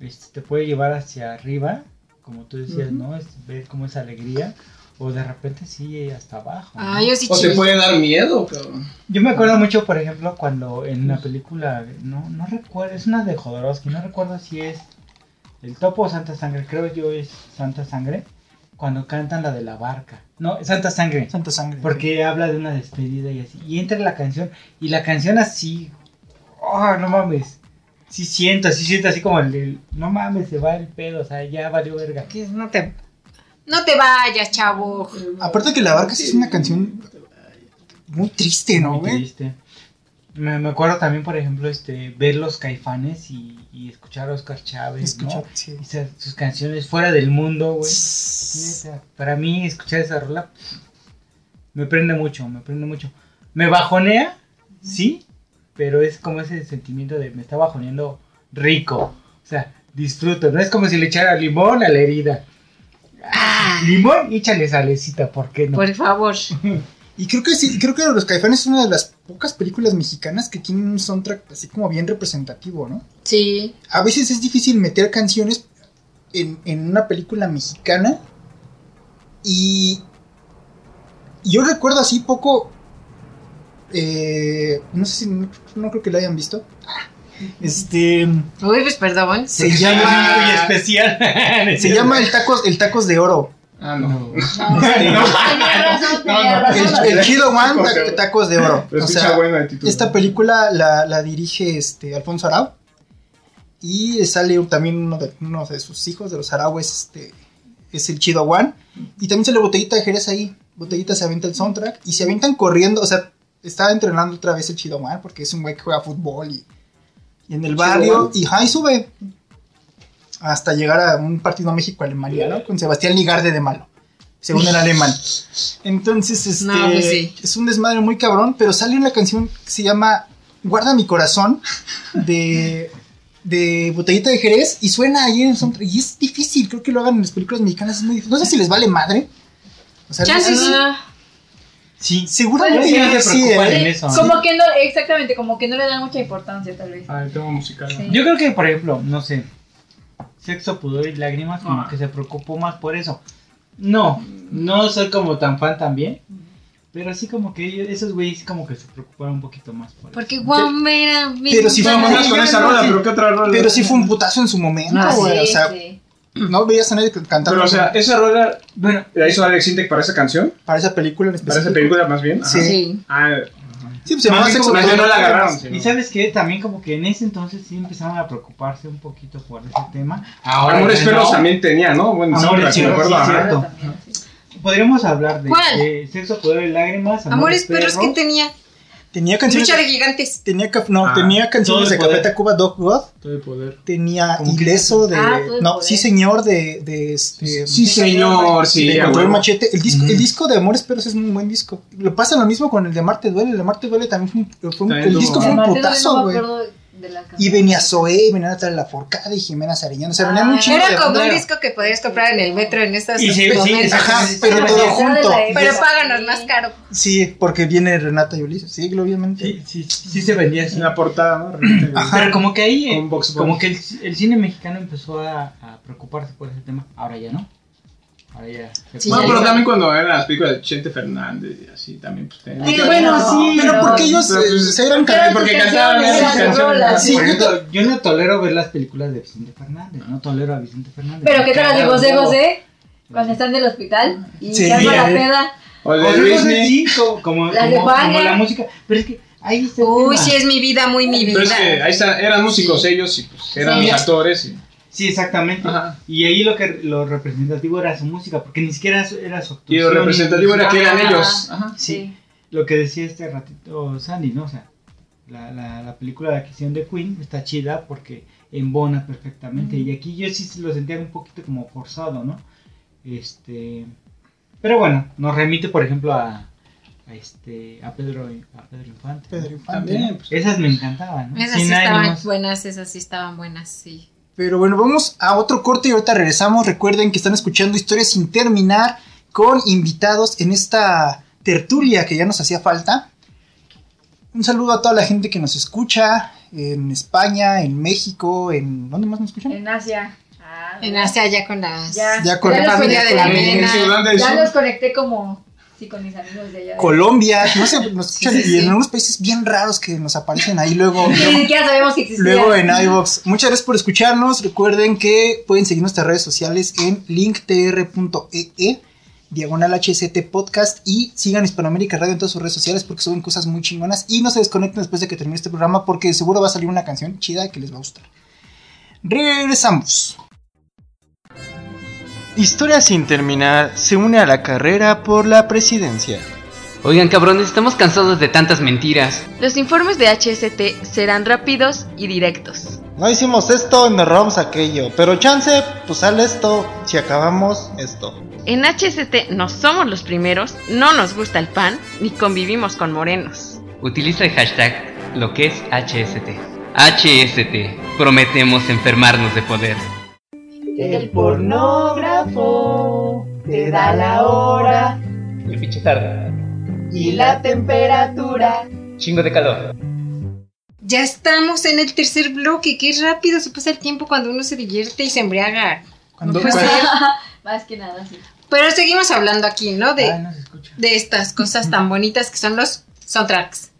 Este, te puede llevar hacia arriba, como tú decías, ¿no? Es, ver como esa alegría, o de repente sí hasta abajo. ¿no? Ay, yo sí O te chillo. puede dar miedo, cabrón. Yo me acuerdo mucho, por ejemplo, cuando en una película, no, no recuerdo, es una de Jodorowsky, no recuerdo si es El Topo o Santa Sangre, creo yo es Santa Sangre, cuando cantan la de la barca. No, Santa Sangre. Santa sangre. Porque habla de una despedida y así. Y entra la canción. Y la canción así. Oh, no mames. Sí siento, sí siento así como el, el- No mames, se va el pedo. O sea, ya valió verga. Que No te, no te vayas, chavo. Aparte que la barca sí es una canción muy triste, ¿no, Muy güey? triste. Me, me acuerdo también, por ejemplo, este ver los caifanes y, y escuchar a Oscar Chávez. ¿no? sí. Y esas- sus canciones fuera del mundo, güey. Para mí, escuchar esa rola me prende mucho, me prende mucho. Me bajonea, sí, pero es como ese sentimiento de me está bajoneando rico. O sea, disfruto. No es como si le echara limón a la herida. Ah, Limón y échale salecita, ¿por qué no? por favor. Y creo que sí, creo que Los Caifanes es una de las pocas películas mexicanas que tienen un soundtrack así como bien representativo, ¿no? Sí. A veces es difícil meter canciones en, en una película mexicana y yo recuerdo así poco, eh, no sé si, no, no creo que lo hayan visto. Este, Uy, pues perdón. se Muy llama, especial. se llama el tacos, el tacos de oro. Ah, no. El, Chido One, Tacos de ta- oro. tacos de oro. Pero O sea, título. Esta película la, la dirige este Alfonso Arau. Y sale también uno de, uno de sus hijos, de los Araues, este, es el Chido One. Y también sale Botellita de Jerez ahí. Botellita se avienta el soundtrack. Y se avientan corriendo. O sea, está entrenando otra vez el Chido One. Porque es un güey que juega fútbol y, y en el barrio. Y ahí sube. hasta llegar a un partido México-Alemania, ¿no? Con Sebastián Ligarde de malo, según el alemán. Entonces, este, No, pues sí. es un desmadre muy cabrón, pero sale una canción que se llama Guarda mi corazón de, de Botellita de Jerez y suena ahí en el soundtrack. Y es difícil, creo que lo hagan en las películas mexicanas, es muy difícil. No sé si les vale madre. O sea, sí. Sí. seguramente Sí, no se sí, preocupan en eso. Como que no, exactamente, como que no le dan mucha importancia tal vez. El tema musical. ¿no? Sí. Yo creo que, por ejemplo, no sé, Sexo, Pudor y Lágrimas, como Ah. que se preocupó más por eso. No, no soy como tan fan también, pero sí como que ellos- esos güeyes como que se preocuparon un poquito más por eso. Porque Guamera. mi Pero si fue Vámonos con esa rola, pero ¿qué otra rola? Pero sí fue un putazo en su momento, Ah, güey. Sí, o sea, sí. No veías a nadie cantando Pero, o sea, esa rola Bueno, la hizo Alex Intec para esa canción, para esa película en para específico. esa película más bien. Ajá. Sí. Sí. Ah, Sí, pues se llamaba Más como bien no la agarraron. y sabes que también como que en ese entonces sí empezaron a preocuparse un poquito por ese tema. Ahora Amores Perros no. también tenía, ¿no? Bueno, Amores sí, me Perros, sí, cierto. Podríamos hablar de, ¿Cuál? de Sexo, Poder y Lágrimas. Amores perros que tenía. Tenía canciones. Lucha de gigantes. Tenía, no, Ah, tenía canciones de el poder. Café Tacuba Dog God. Todo el poder. Tenía Ileso de. Ah, no, poder. sí, señor, de. de este, Sí, señor, sí. de a Control huevo. Machete. El disco, el disco de Amores Perros es un buen disco. Lo pasa lo mismo con el de Marte Duele. El de Marte Duele también fue un. fue un- También el disco fue un putazo, no me güey. De la. Y venía Zoé, y venía Natalia Laforcada y Jimena Sarillán. O sea, venían Ah, de Era como un disco que podías comprar en el metro en estos Y sí, sí, momentos. Ajá, pero sí, todo junto. Pero páganos más caro. Sí, porque viene Renata y Ulises. Sí, obviamente. Sí, sí, sí se vendía así. En la portada, ¿no? Ajá. Pero como que ahí, eh, como que el, el cine mexicano empezó a, a preocuparse por ese tema. Ahora ya no. Ahora ya. Sí, Bueno, pero también cuando eran las películas de Chente Fernández y así también, pues tenían- Sí, bueno, no, sí, Pero no. porque ellos Pero, eh, pues, se eran Pero porque cantaban esas canciones. Sí, yo yo no tolero ver las películas de Vicente Fernández. No tolero a Vicente Fernández. Pero ¿qué tal las de José. José? Cuando están en el hospital y se arma la peda. O de Luis sí, como, como, de como- la música. Pero es que ahí está Uy, sí, es mi vida, muy mi Pero es vida. que ahí está, eran músicos ellos y pues eran actores. Y, Sí, exactamente. Ajá. Y ahí lo que lo representativo era su música, porque ni siquiera era su, era su y actuación. lo representativo era que eran Ajá. ellos. Ajá. Sí. Lo que decía este ratito Sandy, ¿no? O sea, la, la, la película de adquisición de Queen está chida porque embona perfectamente. Y aquí yo sí lo sentía un poquito como forzado, ¿no? Este. Pero bueno, nos remite, por ejemplo, a, a este a Pedro, a Pedro Infante. Pedro Infante. También, pues. Esas me encantaban, ¿no? Esas sí estaban buenas, esas sí estaban buenas, sí. Pero bueno, vamos a otro corte y ahorita regresamos. Recuerden que están escuchando historias sin terminar con invitados en esta tertulia que ya nos hacía falta. Un saludo a toda la gente que nos escucha en España, en México, en... ¿Dónde más nos escuchan? En Asia. Ah, En Asia ya con las... Ya, Ya con la familia de la Ya los conecté como sí, con mis amigos de allá. de- Colombia, no sé, nos escuchan Sí, sí, y en algunos países bien raros que nos aparecen ahí luego. Que ni siquiera sabemos que existía. Luego en iVoox. Muchas gracias por escucharnos. Recuerden que pueden seguir nuestras redes sociales en linktr.ee, diagonal HST Podcast y sigan Hispanoamérica Radio en todas sus redes sociales porque suben cosas muy chingonas y no se desconecten después de que termine este programa porque seguro va a salir una canción chida que les va a gustar. Regresamos. Historia sin terminar se une a la carrera por la presidencia. Oigan, cabrones, estamos cansados de tantas mentiras. Los informes de HST serán rápidos y directos. No hicimos esto y nos robamos aquello, pero chance, pues sale esto si acabamos esto. En HST no somos los primeros, no nos gusta el pan, ni convivimos con morenos. Utiliza el hashtag lo que es HST. HST. Prometemos enfermarnos de poder. El pornógrafo te da la hora El pinche tarde. y la temperatura. Chingo de calor. Ya estamos en el tercer bloque, qué rápido se pasa el tiempo cuando uno se divierte y se embriaga. Cuando, Pues, Más que nada, sí. Pero seguimos hablando aquí, ¿no? De, Ay, no de estas cosas tan bonitas que son los soundtracks.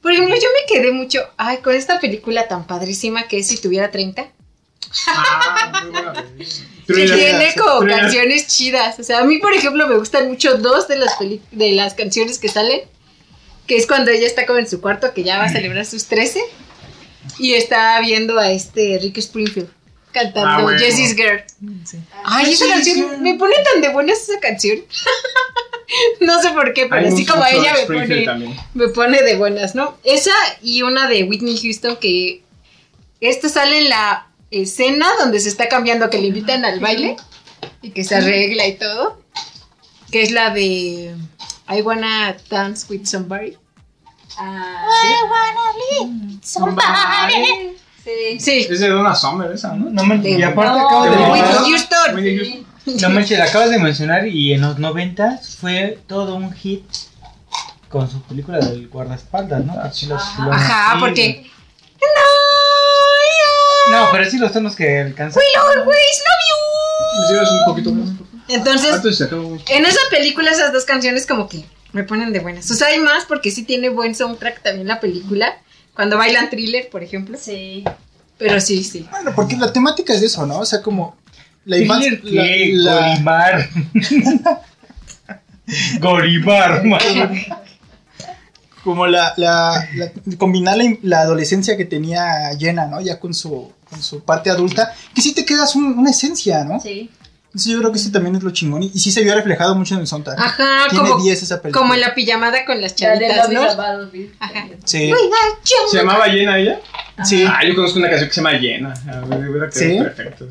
Por ejemplo, yo me quedé mucho, ay, con esta película tan padrísima que es Si tuviera 30. Ah, muy buena. Que tiene como canciones chidas. O sea, a mí, por ejemplo, me gustan mucho dos de las, peli- de las canciones que salen. Que es cuando ella está como en su cuarto, que ya va a celebrar sus 13. Y está viendo a este Rick Springfield cantando Ah, bueno. Jessie's Girl. Ay, esa canción me pone tan de buenas esa canción. no sé por qué, pero Hay así como a ella me pone, también. me pone de buenas, ¿no? Esa y una de Whitney Houston que esta sale en la escena donde se está cambiando, que le invitan al baile y que se arregla y todo. Que es la de I wanna dance with somebody. Ah, Somebody. sí. Sí. Es de Donna Summer esa, ¿no? No manches, y aparte No, acabo de mencionar, Houston. Whitney Houston. no manches, la acabas de mencionar y en los 90 fue todo un hit con su película del guardaespaldas, ¿no? Los- Ajá. los- Ajá, sí, porque. No, pero sí los tonos que alcanzan. always ¿Me sigues un poquito más? Entonces, en esa película esas dos canciones como que me ponen de buenas. O sea, hay más porque sí tiene buen soundtrack también la película. Cuando bailan thriller, por ejemplo. Sí. Pero sí, sí. Bueno, porque la temática es de eso, ¿no? O sea, como la infancia. la- la- Golimar. Golimar, man. como la, la, la- combinar la, la adolescencia que tenía llena, ¿no? Ya con su, con su parte adulta, que sí te quedas un- una esencia, ¿no? Sí. Entonces yo creo que ese también es lo chingón y, y sí se vio reflejado mucho en el soundtrack. Ajá, Tiene como, 10 esa película. como en la pijamada con las chavitas, ¿no? Ajá. Sí, ¿Se llamaba Llena ella? sí. Ah, yo conozco una canción que se llama Llena. A ver, hubiera quedado ¿Sí? perfecto.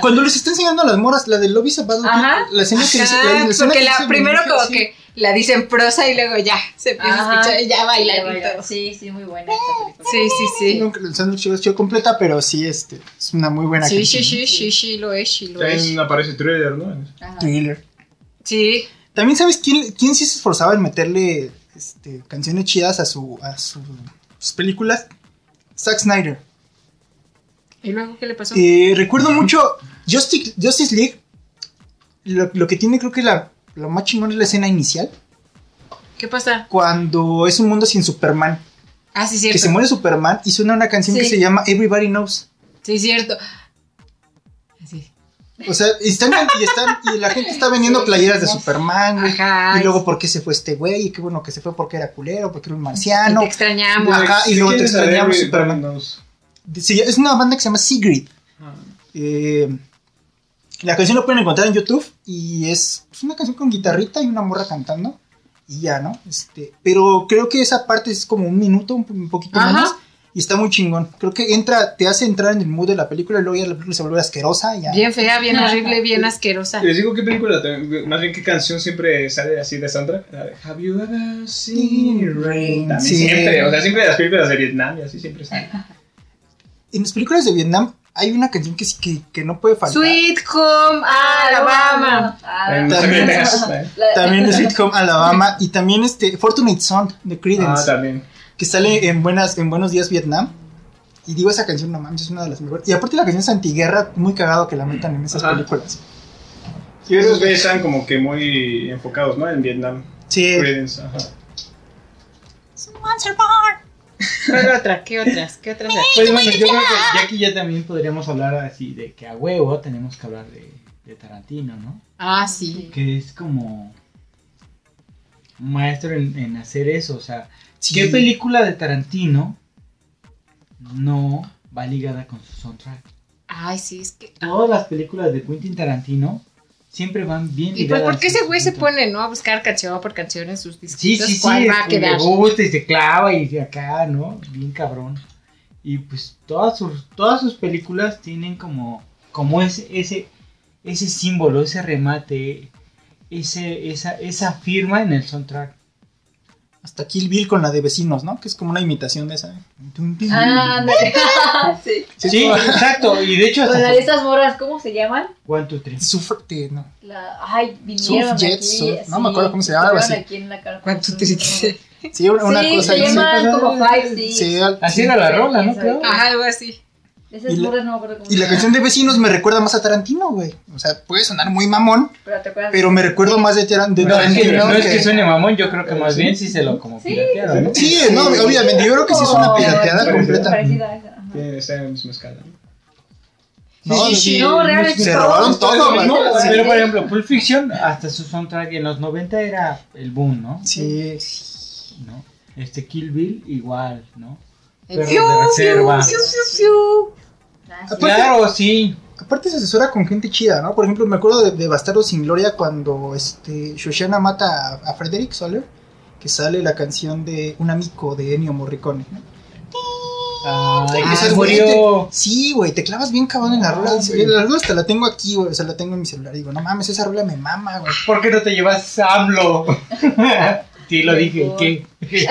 Cuando les está enseñando a las moras, la de Lobby Zapado, Ajá. la escena que dice... La- la escena porque que la, dice primero como sí. que la dice en prosa y luego ya se empieza a escuchar y ya bailan y todo. Sí, sí, muy buena esta película. Sí, sí, sí. Nunca- El sándwich es chido completa, pero sí, este, es una muy buena Sí, sí, canción. sí, sí, sí, lo es, sí, lo es. También aparece Thriller, ¿no? Ajá. Thriller. Sí. También sabes quién, quién sí se esforzaba en meterle este, canciones chidas a su a su- sus películas. Zack Snyder. ¿Y luego qué le pasó? Eh, recuerdo mucho Justice, Justice League. Lo, lo que tiene creo que la, lo más chingón es la escena inicial. ¿Qué pasa? Cuando es un mundo sin Superman. Ah, sí, Que cierto. se muere Superman y suena una canción que se llama Everybody Knows. Sí, cierto. Sí. O sea, y están, y están y la gente está vendiendo playeras de Superman, güey. Ajá. Y luego, ¿por qué se fue este güey? Y qué bueno que se fue porque era culero, porque era un Y marciano. te extrañamos. Ajá, y ¿De luego te extrañamos Superman. Knows? Sí, es una banda que se llama Sigrid. Ah. Eh, la canción lo pueden encontrar en YouTube y es pues, una canción con guitarrita y una morra cantando. Y ya, ¿no? Este, pero creo que esa parte es como un minuto, un, un poquito Ajá. menos. Y está muy chingón. Creo que entra, te hace entrar en el mood de la película y luego ya la película se vuelve asquerosa. Ya. Bien fea, bien horrible, bien asquerosa. Les digo qué película, más bien qué canción siempre sale así de soundtrack. La de Have you ever seen rain? También Sí. Siempre, o sea, siempre las películas de Vietnam y así siempre sale. En las películas de Vietnam hay una canción que, sí- que, que no puede faltar. Sweet Home Alabama. Ah, También. ¿eh? También es Sweet Home Alabama. Y también este Fortunate Son de Ah, Creedence. también. que sale en buenas en Buenos Días Vietnam. Y digo, esa canción, no mames, es una de las mejores. Y aparte la canción es antiguerra, muy cagado que la metan en esas Ajá. películas. Y esos güeyes están como que muy enfocados, ¿no? En Vietnam. Sí. Creedence, ajá. ¿Qué otra? ¿Qué otras? ¿Qué otras? Pues bueno, yo creo que ya aquí ya también podríamos hablar así de que a huevo tenemos que hablar de, de Tarantino, ¿no? Ah, sí. Que es como un maestro en, en hacer eso. O sea, Sí. ¿qué película de Tarantino no va ligada con su soundtrack? Ay, sí, es que. Todas las películas de Quentin Tarantino siempre van bien Y pues. ¿por qué ese güey se pone, no? A buscar canción por canción en sus discos. Sí, sí, sí, ¿Cuál va a quedar? le gusta y se clava y de acá, ¿no? Bien cabrón. Y pues todas sus, todas sus películas tienen como, como ese, ese, ese símbolo, ese remate, ese, esa, esa firma en el soundtrack. Hasta Kill Bill con la de vecinos, ¿no? Que es como una imitación de esa. Ah, sí. Sí, Sí, exacto. Y de hecho, hasta de estas morras, ¿cómo se llaman? One, two, three. Sufre- no. La, ay, vinieron Surf aquí. Jets, Surf- no me acuerdo cómo se llama, algo así. aquí en la cara. ¿Cuánto te dice? Sí, una, una sí, cosa se llaman como Five, sí. Así era la rola, ¿no? Creo. Ajá, algo así. Esas Y la- no me acuerdo cómo Y la canción de vecinos me recuerda más a Tarantino, güey. O sea, puede sonar muy mamón, Pero te acuerdas. pero me recuerdo más de, Taran- de No, es que, Tarantino. no es que- suene mamón, yo creo que más bien sí se lo como Sí. piratearon, ¿no? Sí, no, obviamente. Yo creo que sí es una pirateada Parecida. completa. Esa. misma escala. ¿no? No, Sí, sí, sí, No, realmente se todo. robaron todo, No, güey. pero por ejemplo, Pulp Fiction, hasta su soundtrack en los 90 era el boom, ¿no? Sí. ¿No? Este Kill Bill, igual, ¿no? Perros fiu, de reserva. fiu, fiu, fiu. Ah, sí. Claro, sí. Aparte se asesora con gente chida, ¿no? Por ejemplo, me acuerdo de, de Bastardo sin Gloria cuando este Shoshana mata a, a Frederick Soler, que sale la canción de Un amigo de Ennio Morricone. ¿no? Ah, güey, murió. te- Sí, güey, te clavas bien cabrón en la rola. güey. La rola hasta la tengo aquí, güey. O sea, la tengo en mi celular. Digo, no mames, esa rola me mama, güey. ¿Por qué no te llevas AMLO? sí, lo dije. ¿Qué?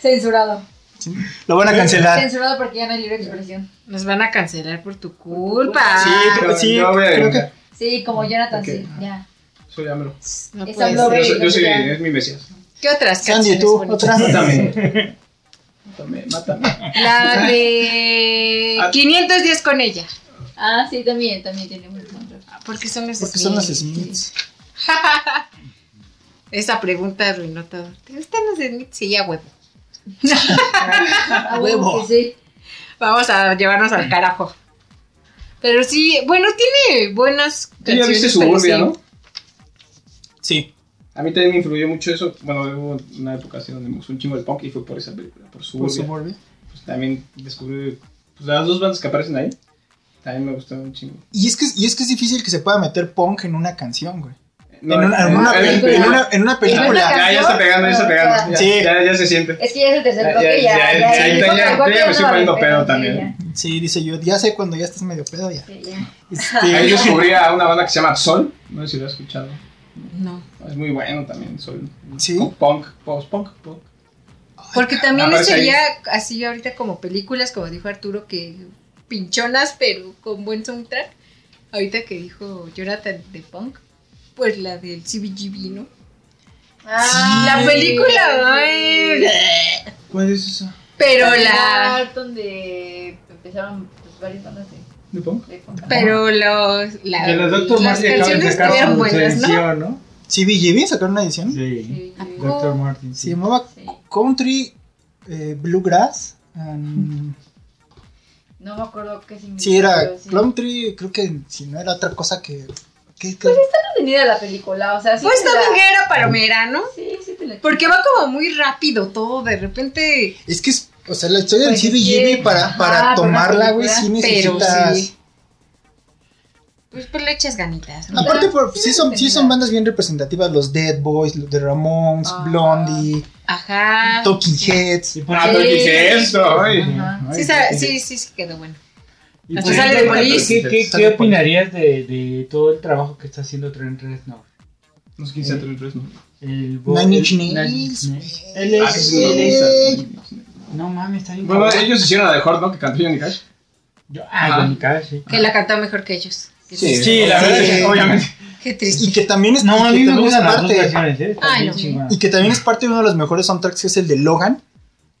Censurado. Sí, Lo van a cancelar. Censurado porque ya no hay libre expresión. Nos van a cancelar por tu culpa. Sí, pero sí, a creo que. Sí, como Jonathan, Ok. sí, ya. Soy AMLO. No blog- ser. Yo soy, yo soy- ya. es mi mesías. ¿Qué otras Sandy, canciones tú, bonitas? otra. Mátame. Mátame, mátame. La de Ah. 500 días con ella. Ah, sí, también, también tiene buen soundtrack. Porque son los Porque son los Smiths. Smiths. Esa pregunta arruinó todo. ¿Te gustan los Smiths? Sí, a huevo. Huevo. sí. Vamos a llevarnos al carajo. Pero sí, bueno, tiene buenas Tú ya viste Suburbia, sí. ¿no? Sí. A mí también me influyó mucho eso. Bueno, hubo una época así donde me gustó un chingo el punk y fue por esa película, por Por Suburbia. Suburbia. Pues también descubrí pues, las dos bandas que aparecen ahí. También me gustaron un chingo. Y es, que, y es que es difícil que se pueda meter punk en una canción, güey. No, en, una, en, una, en- pel- en una- en una película. Ya, ya está pegando, ya está pegando. Ya, Sí. ya, ya se siente. Es que ya es el tercer Ya, bloque, ya, ya. ya, ya, ya, ya, ya, ya, ya me estoy poniendo sí, pedo también. ya. Sí, dice yo, ya sé cuando ya estás medio pedo ya. Sí, ya. Este, Ahí descubrí a una banda que se llama Sol. No sé si lo has escuchado. No. Es muy bueno también, Sol. Sí. Punk, post-punk, punk. Porque también ahí. sería así ahorita como películas, como dijo Arturo, que pinchonas, pero con buen soundtrack. Ahorita que dijo Jonathan de Punk, pues la del CBGB, ¿no? Ah, la película, ay, ¿Cuál es esa? pero la, lugar donde empezaron pues, varias bandas de, ¿De punk? de punk. pero los, la, De los Dr. las Martin acaban de canciones sacar estuvieron buenas, ¿no? edición, ¿no? CBGB sacaron una edición. Sí. Sí. Dr. Martin. Se Sí. llamaba Sí. Country eh, Bluegrass. and- No me acuerdo qué significa. sí, era. Country, creo que si no era otra cosa que. Que- que- Está entretenida la película, o sea, sí. Pues te la- también era palomera, ¿no? Sí, sí te la Porque va como muy rápido todo, de repente, Es que es. O sea, la historia del Pues es CBGB que- para, ajá, para tomarla, güey, sí pero necesitas. sí. Pues, pues le echas ganitas. ¿no? Aparte, por, Sí, sí, son, sí son bandas bien representativas: los Dead Boys, los The Ramones, Ah. Blondie, Ajá. Talking Heads. Ah, ¿qué sa- qué- sí, sí, sí quedó bueno. Y sale de Police. ¿Qué, opinarías de, de todo el trabajo que está haciendo Trent Reznor? No sé quién sea Trent Reznor. El Nine Inch Nails. Él Ah, es. no mames, está bien. Bueno, cabrón. ellos hicieron la de Hort, ¿no? Que cantó Johnny Cash. Yo, ah, Ajá. Johnny Cash, sí. Que la cantó mejor que ellos. Sí, la verdad es que obviamente. Qué triste. Y que también es, No, a mí me las dos parte. versiones, ¿eh? Ay, no. Y que también es parte de uno de los mejores soundtracks, que es el de Logan.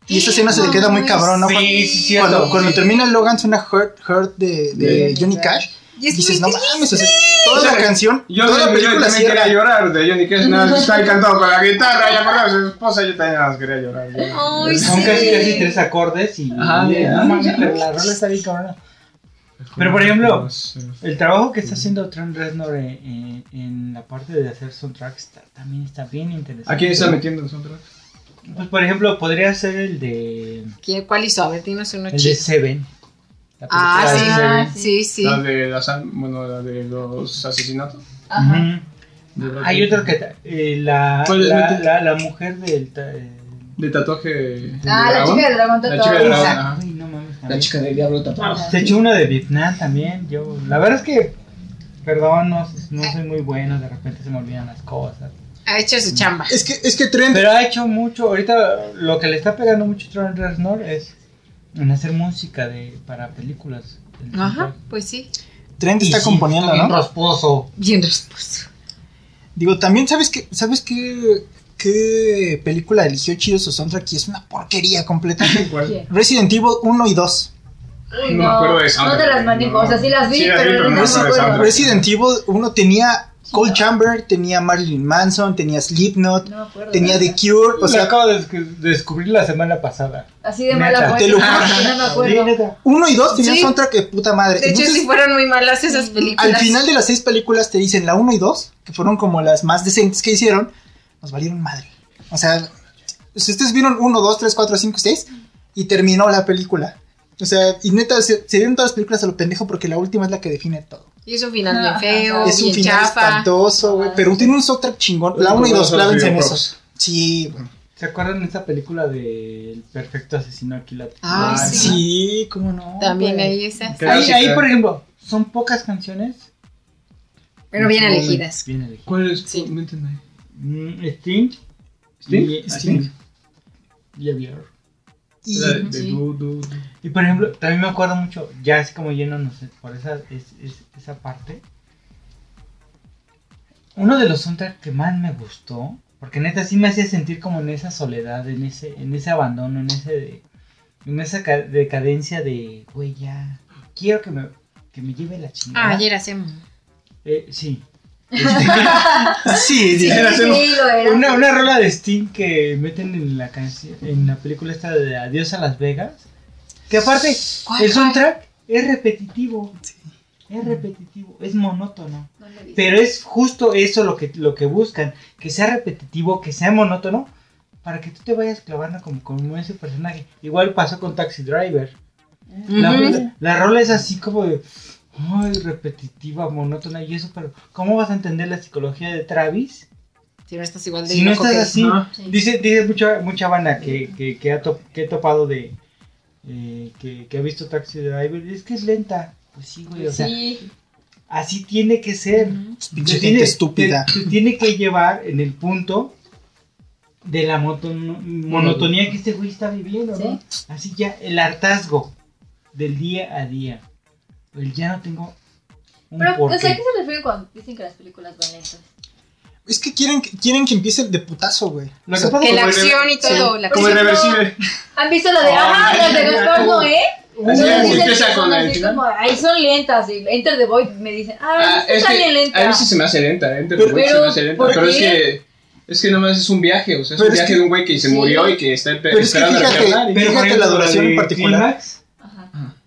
Y esa escena se le queda muy cabrón, ¿no? Sí, Cuando- sí, cierto. Cuando, cuando termina el Logan suena Hurt, Hurt de, de Sí. Johnny Cash. Y es dices, no mames, o sea, toda O sea, la canción, Yo, toda la yo película también cierra. quería llorar de Johnny Cash. Nada, está ahí cantando con la guitarra. Ya por su esposa, yo también nada más quería llorar. yo. Ay, Son sí. casi casi tres acordes y. Ajá, no mames, pero la rola está bien cabrona. Pero, por ejemplo, El trabajo que está haciendo Trent Reznor en, en- en la parte de hacer soundtracks está- también está bien interesante. ¿A quién está metiendo el soundtrack? Pues, por ejemplo, podría ser el de. ¿Quién- ¿Cuál hizo? A ver, dinos uno El de chido. Seven. La Ah, sí. Seven. Sí, sí. La de las, bueno, la de los asesinatos. Ajá. Brad Hay otro que. eh, la, ¿Cuál es? la, la, la mujer del. ta- eh, De tatuaje. Ah, la dragón. chica del dragón La chica del dragón. Ay, no mames. La chica del diablo tatuado. Se echó una de Vietnam también. Yo, la verdad es que. Perdón, no, no soy muy bueno. De repente se me olvidan las cosas. Ha hecho su chamba. Es que, es que Trent, Pero ha hecho mucho, ahorita lo que le está pegando mucho a Trent Reznor es en hacer música de para películas. El Ajá, pues sí. Trent está sí, componiendo, está bien ¿no? rasposo. Bien respuesto. Digo, también, ¿sabes qué? ¿Sabes qué, qué película eligió chido su soundtrack? Y es una porquería completa. ¿Cuál? Resident Evil 1 y 2. Uy, No me acuerdo de esa No te las no. manejo. O sea, sí las vi, Sí las vi, pero no no me acuerdo. Resident Evil 1 tenía Cold Chamber, tenía Marilyn Manson, tenía Slipknot, No me acuerdo. tenía The Cure. O sea, acabo de descu- descubrir la semana pasada. Así de Neta. mala fue. Te lo Ah, juro. que no me acuerdo. neta. 1 y 2 tenían Sí. soundtrack de puta madre. De hecho, Entonces, sí fueron muy malas esas películas. al final de las seis películas te dicen la 1 y 2, que fueron como las más decentes que hicieron, nos valieron madre. O sea, si ustedes vieron 1, 2, 3, 4, 5, 6 y terminó la película. O sea, y neta, se, se vieron todas las películas a lo pendejo porque la última es la que define todo. Y es un final bien feo, es un bien final chafa. espantoso, güey. Pero tiene un soundtrack chingón. La Es 1 y como 2, esos clávense en videojuegos. eso. Sí, güey. ¿Se acuerdan de esta película de El perfecto asesino aquí la Ah, sí. sí, cómo no. También güey. ahí esa. Ahí, ahí, por ejemplo, son pocas canciones. Pero bien elegidas. Bien elegidas. ¿Cuál es? Sí. No entiendo. Mm, Sting. ¿Sting? Y, Ah, Sting. Sting. Javier. Y, La de- de Sí. du- du- du. Y por ejemplo, también me acuerdo mucho, ya así como yéndonos por esa, es- es- esa parte. Uno de los soundtracks que más me gustó, porque neta sí me hacía sentir como en esa soledad, en ese, en ese abandono, en ese de- en esa ca- decadencia de, güey, ya, quiero que me, que me lleve la chingada. Ah, ayer hacemos. Eh, sí. sí, Sí, sí. Una, una rola de Sting que meten en la canción, en la película esta de Adiós a Las Vegas. Que aparte, ¿Cuál, el soundtrack es repetitivo. Es repetitivo, es monótono. No. Pero es justo eso lo que, lo que buscan, que sea repetitivo, que sea monótono, para que tú te vayas clavando como, como ese personaje. Igual pasó con Taxi Driver. La, la rola es así como de, ay, repetitiva, monótona y eso, pero ¿cómo vas a entender la psicología de Travis Si no estás igual de si no estás que- así? Sí. Dice, dice mucha, mucha banda que, que, que, ha que he topado de, eh, que, que ha visto Taxi Driver, es que es lenta. Pues sí, güey, o sea, Sí, así tiene que ser. Pinche Te gente tiene- estúpida. Te, te tiene que llevar en el punto de la monotonía que este güey está viviendo, ¿no? Así ya, el hartazgo del día a día. El ya no tengo un pero, o porqué. sea, ¿a qué se refieren cuando dicen que las películas van lentas? Es que quieren, que- quieren que empiece de putazo, güey. Lo O sea, que pasa Que la acción y todo. la Como acción. irreversible. ¿Han visto la de, Oh, ajá, ya, las de ya, Gaspar ya. Noé? Así empieza con el así como, ahí son lentas, y Enter the Void me dicen, ah, Ah, es está que bien lenta. a veces se me hace lenta, ¿eh? Pero, Pero- se me hace lenta. ¿por Pero es que es que nomás es un viaje, o sea, es Pero un es viaje que- de un güey que se Sí. murió y que está Pero es que esperando a fíjate, pero- fíjate la duración en particular. Clímax, Ajá.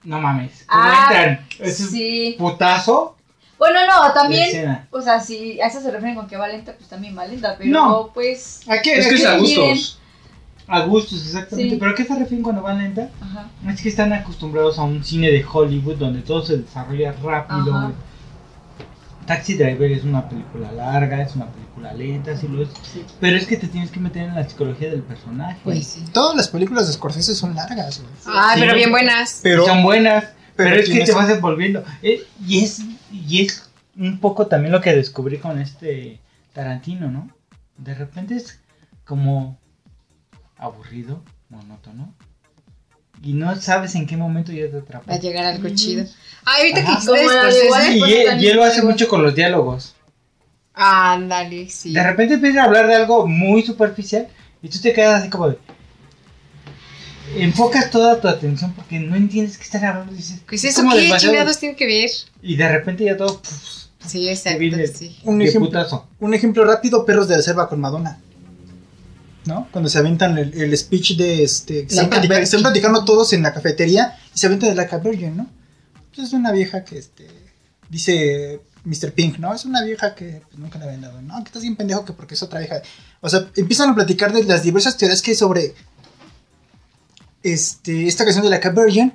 No mames. ¿Cómo Ah, entran? Es un Sí. putazo Bueno, no, también, o sea, si a eso se refieren con que va lenta, pues también va lenta, pero No. pues, ¿A qué? Es que es a gustos. A gustos, exactamente. Sí. ¿Pero a qué se refieren cuando van lenta? ajá. Es que están acostumbrados a un cine de Hollywood donde todo se desarrolla rápido. Ajá. Taxi Driver es una película larga, es una película lenta, sí lo es. Sí. Pero es que te tienes que meter en la psicología del personaje. Pues sí. Todas las películas de Scorsese son largas, güey. Ay, Sí. pero bien buenas. Pero, son buenas, pero, pero es que te vas envolviendo. Eh, y, es, y es un poco también lo que descubrí con este Tarantino, ¿no? De repente es como aburrido, monótono. Y no sabes en qué momento ya te atrapa. Va a llegar algo chido. Ay, ahorita Ajá. que Como. Y, Pues él- y él lo hace mucho con los diálogos. Ándale, sí. De repente empieza a hablar de algo muy superficial y tú te quedas así como de... Enfocas toda tu atención porque no entiendes qué están hablando. Dices, Pues es eso qué demasiado- chingados tiene que ver. Y de repente ya todo... puf, Sí, exacto, viene sí. Un ejemplo. putazo. un ejemplo rápido, Perros de Reserva con Madonna. ¿No? Cuando se aventan el, el speech de este... Están, platicando, virgin. están platicando todos en la cafetería y se aventan de la Virgin, ¿no? Pues es una vieja que, este... Dice Mr. Pink, ¿no? Es una vieja que pues, nunca le habían dado. No, que estás bien pendejo que porque es otra vieja. O sea, empiezan a platicar de las diversas teorías que hay sobre... Este, esta canción de la Virgin.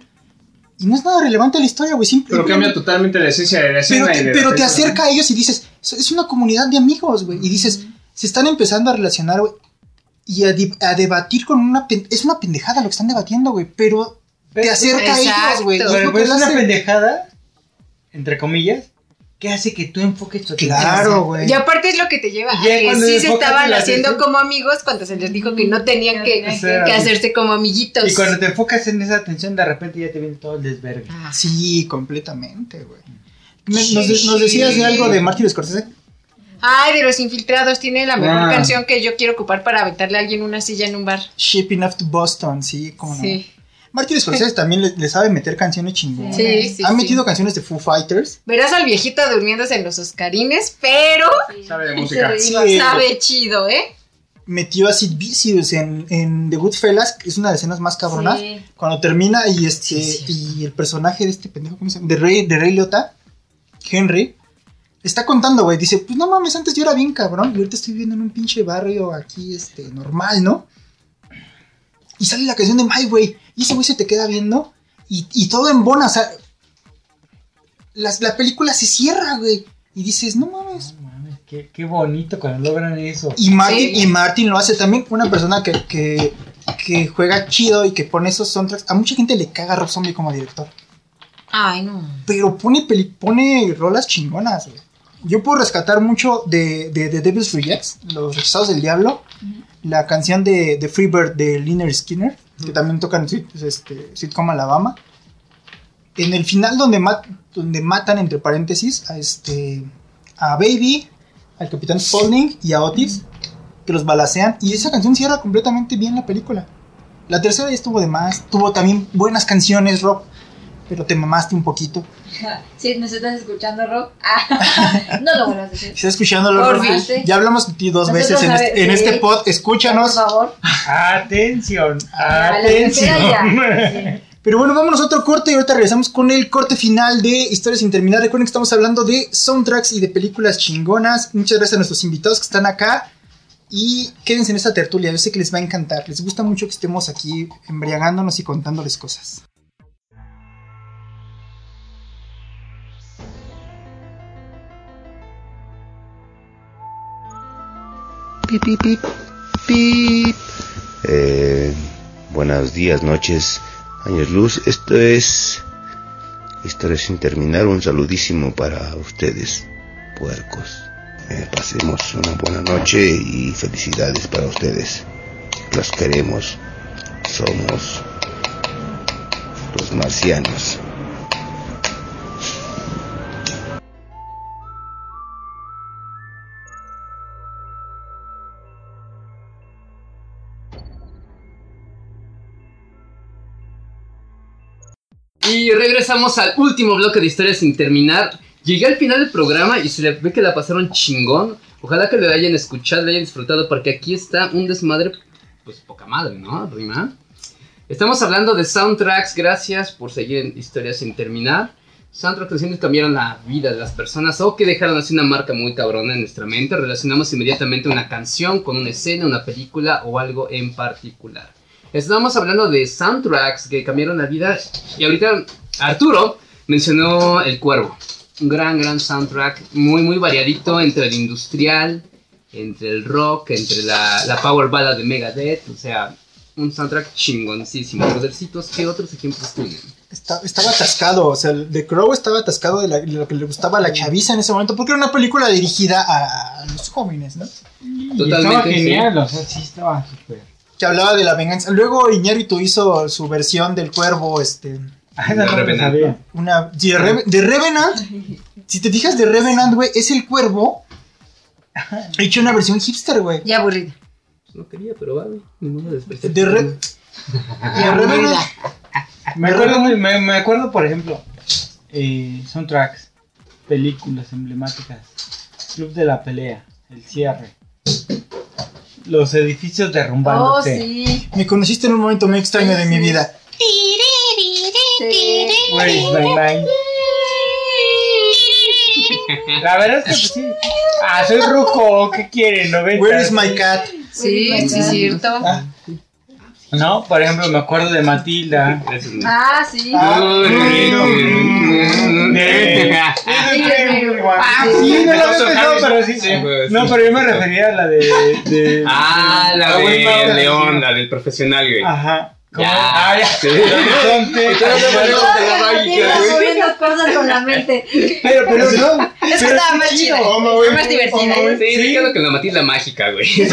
Y no es nada relevante a la historia, güey. Pero cambia totalmente la esencia de la escena. pero y te, de la pero te acerca a ellos y dices, "Es- es una comunidad de amigos, güey. Y dices, se están empezando a relacionar, güey. Y a, a debatir con una... Es una pendejada lo que están debatiendo, güey. Pero te Pero- acerca a ellos, güey. Exacto. Pero que pues es una pendejada, entre comillas, que hace que tú enfoques tu. Claro, güey. Y aparte es lo que te lleva a que cuando sí se estaban haciendo atención- como amigos cuando se les dijo que no tenían que, Que tenían que hacerse como amiguitos. Y cuando te enfocas en esa atención, de repente ya te viene todo el desvergue. Ah, Sí, completamente, güey. Nos, nos decías de algo de Martin Scorsese. Ay, de los infiltrados tiene la mejor Ah. canción que yo quiero ocupar para aventarle a alguien una silla en un bar. Shipping Up to Boston, sí, como no. Sí. Martin Scorsese también le, le sabe meter canciones chingonas. Sí, sí, Ha sí. metido canciones de Foo Fighters. Verás al viejito durmiéndose en los Oscarines, pero Sabe de música. Sí. sabe chido, ¿eh? Metió a Sid Vicious en, en The Goodfellas, que es una de las escenas más cabronas. Sí. Cuando termina y este y el personaje de este pendejo, ¿cómo se llama? De Rey, de Rey Liotta, Henry, está contando, güey. Dice, pues no mames, antes yo era bien cabrón y ahorita estoy viviendo en un pinche barrio aquí, este, normal, ¿no? Y sale la canción de My Way y ese güey se te queda viendo y, y todo en bona, o sea, las- la película se cierra, güey. Y dices, no mames. No mames. qué, qué bonito cuando logran eso. Y Martin, Sí. y Martin lo hace también. Una persona que, que, que juega chido y que pone esos soundtracks. A mucha gente le caga Rob Zombie como director. Ay, no. Pero pone, peli- pone rolas chingonas, güey. Yo puedo rescatar mucho de, de, de Devil's Rejects, Los Rechazados del Diablo, la canción de, de Freebird de Liner Skinner, que también tocan en este, Sitcom Alabama. En el final donde, ma- donde matan, entre paréntesis, a, este, a Baby, al Capitán Spaulding y a Otis, que los balacean, y esa canción cierra completamente bien la película. La tercera ya estuvo de más, tuvo también buenas canciones, Rob, pero te mamaste un poquito. Si nos estás escuchando, Rob. Ah, no lo vuelvas a decir. ¿Estás escuchándolo, Por Rob? Ya hablamos de ti dos Nosotros veces en este, en sí. este pod. Por Escúchanos. favor. Atención, A la atención. tercera Pero bueno, vámonos a otro corte y ahorita regresamos con el corte final de Historias sin terminar. Recuerden que estamos hablando de soundtracks y de películas chingonas. Muchas gracias a nuestros invitados que están acá. Y quédense en esta tertulia, yo sé que les va a encantar. Les gusta mucho que estemos aquí embriagándonos y contándoles cosas. Pip, pip, pip, pip. Eh, buenos días, noches, años luz. Esto es Historia sin terminar. Un saludísimo para ustedes, puercos. Eh, pasemos una buena noche y felicidades para ustedes. Los queremos. Somos los marcianos. Y regresamos al último bloque de historias sin terminar. Llegué al final del programa y se le ve que la pasaron chingón. Ojalá que lo hayan escuchado, lo hayan disfrutado, porque aquí está un desmadre, pues poca madre, ¿no? Rima. Estamos hablando de soundtracks, gracias por seguir en Historias sin terminar. Soundtracks canciones cambiaron la vida de las personas o que dejaron así una marca muy cabrona en nuestra mente. Relacionamos inmediatamente una canción con una escena, una película o algo en particular. Estamos hablando de soundtracks que cambiaron la vida. Y ahorita Arturo mencionó El Cuervo. Un gran, gran soundtrack. Muy, muy variadito entre el industrial, entre el rock, entre la, la power ballad de Megadeth. O sea, un soundtrack chingoncísimo. Brodercitos, ¿qué otros ejemplos tienen? Está- estaba atascado, o sea, el- The Crow estaba atascado de, la- de lo que le gustaba a la chaviza en ese momento, porque era una película dirigida a, a los jóvenes, ¿no? Y Totalmente, estaba sí. genial, o sea, sí estaba súper. Que hablaba de la venganza. Luego Iñárritu hizo su versión del cuervo, este, me Revenant. una... de, Re- de Revenant, si te fijas de Revenant, güey, es el cuervo hecho una versión hipster, güey. Ya aburrida. No quería, pero vale. Ninguno desprecia. De, Re- de Revenant, Me acuerdo, me, me acuerdo, por ejemplo, eh, soundtracks, películas emblemáticas, Club de la Pelea, El Cierre, los edificios Oh, derrumbándose. sí. me conociste en un momento muy extraño de mi vida. sí. Where is my mind? La verdad es que pues, sí. Ah, soy ruco, ¿qué quieren? 90. Where is my cat? Sí, sí, es cierto. Ah, No, por ejemplo, me acuerdo de Matilda. Gracias, Nick. Ah, sí. Ah, sí, no lo había pensado, pero sí. güey, No, sí. pero yo me refería a la de. de- Ah, la Ah, de León, la del profesional, güey. Ajá. ¿Cómo? Ya. Ah, ya. Sí. Cosas con la mente. Pero, pero no. Es que estaba más. Fue más divertida. Sí, sí, la Matilda mágica, güey. Sí.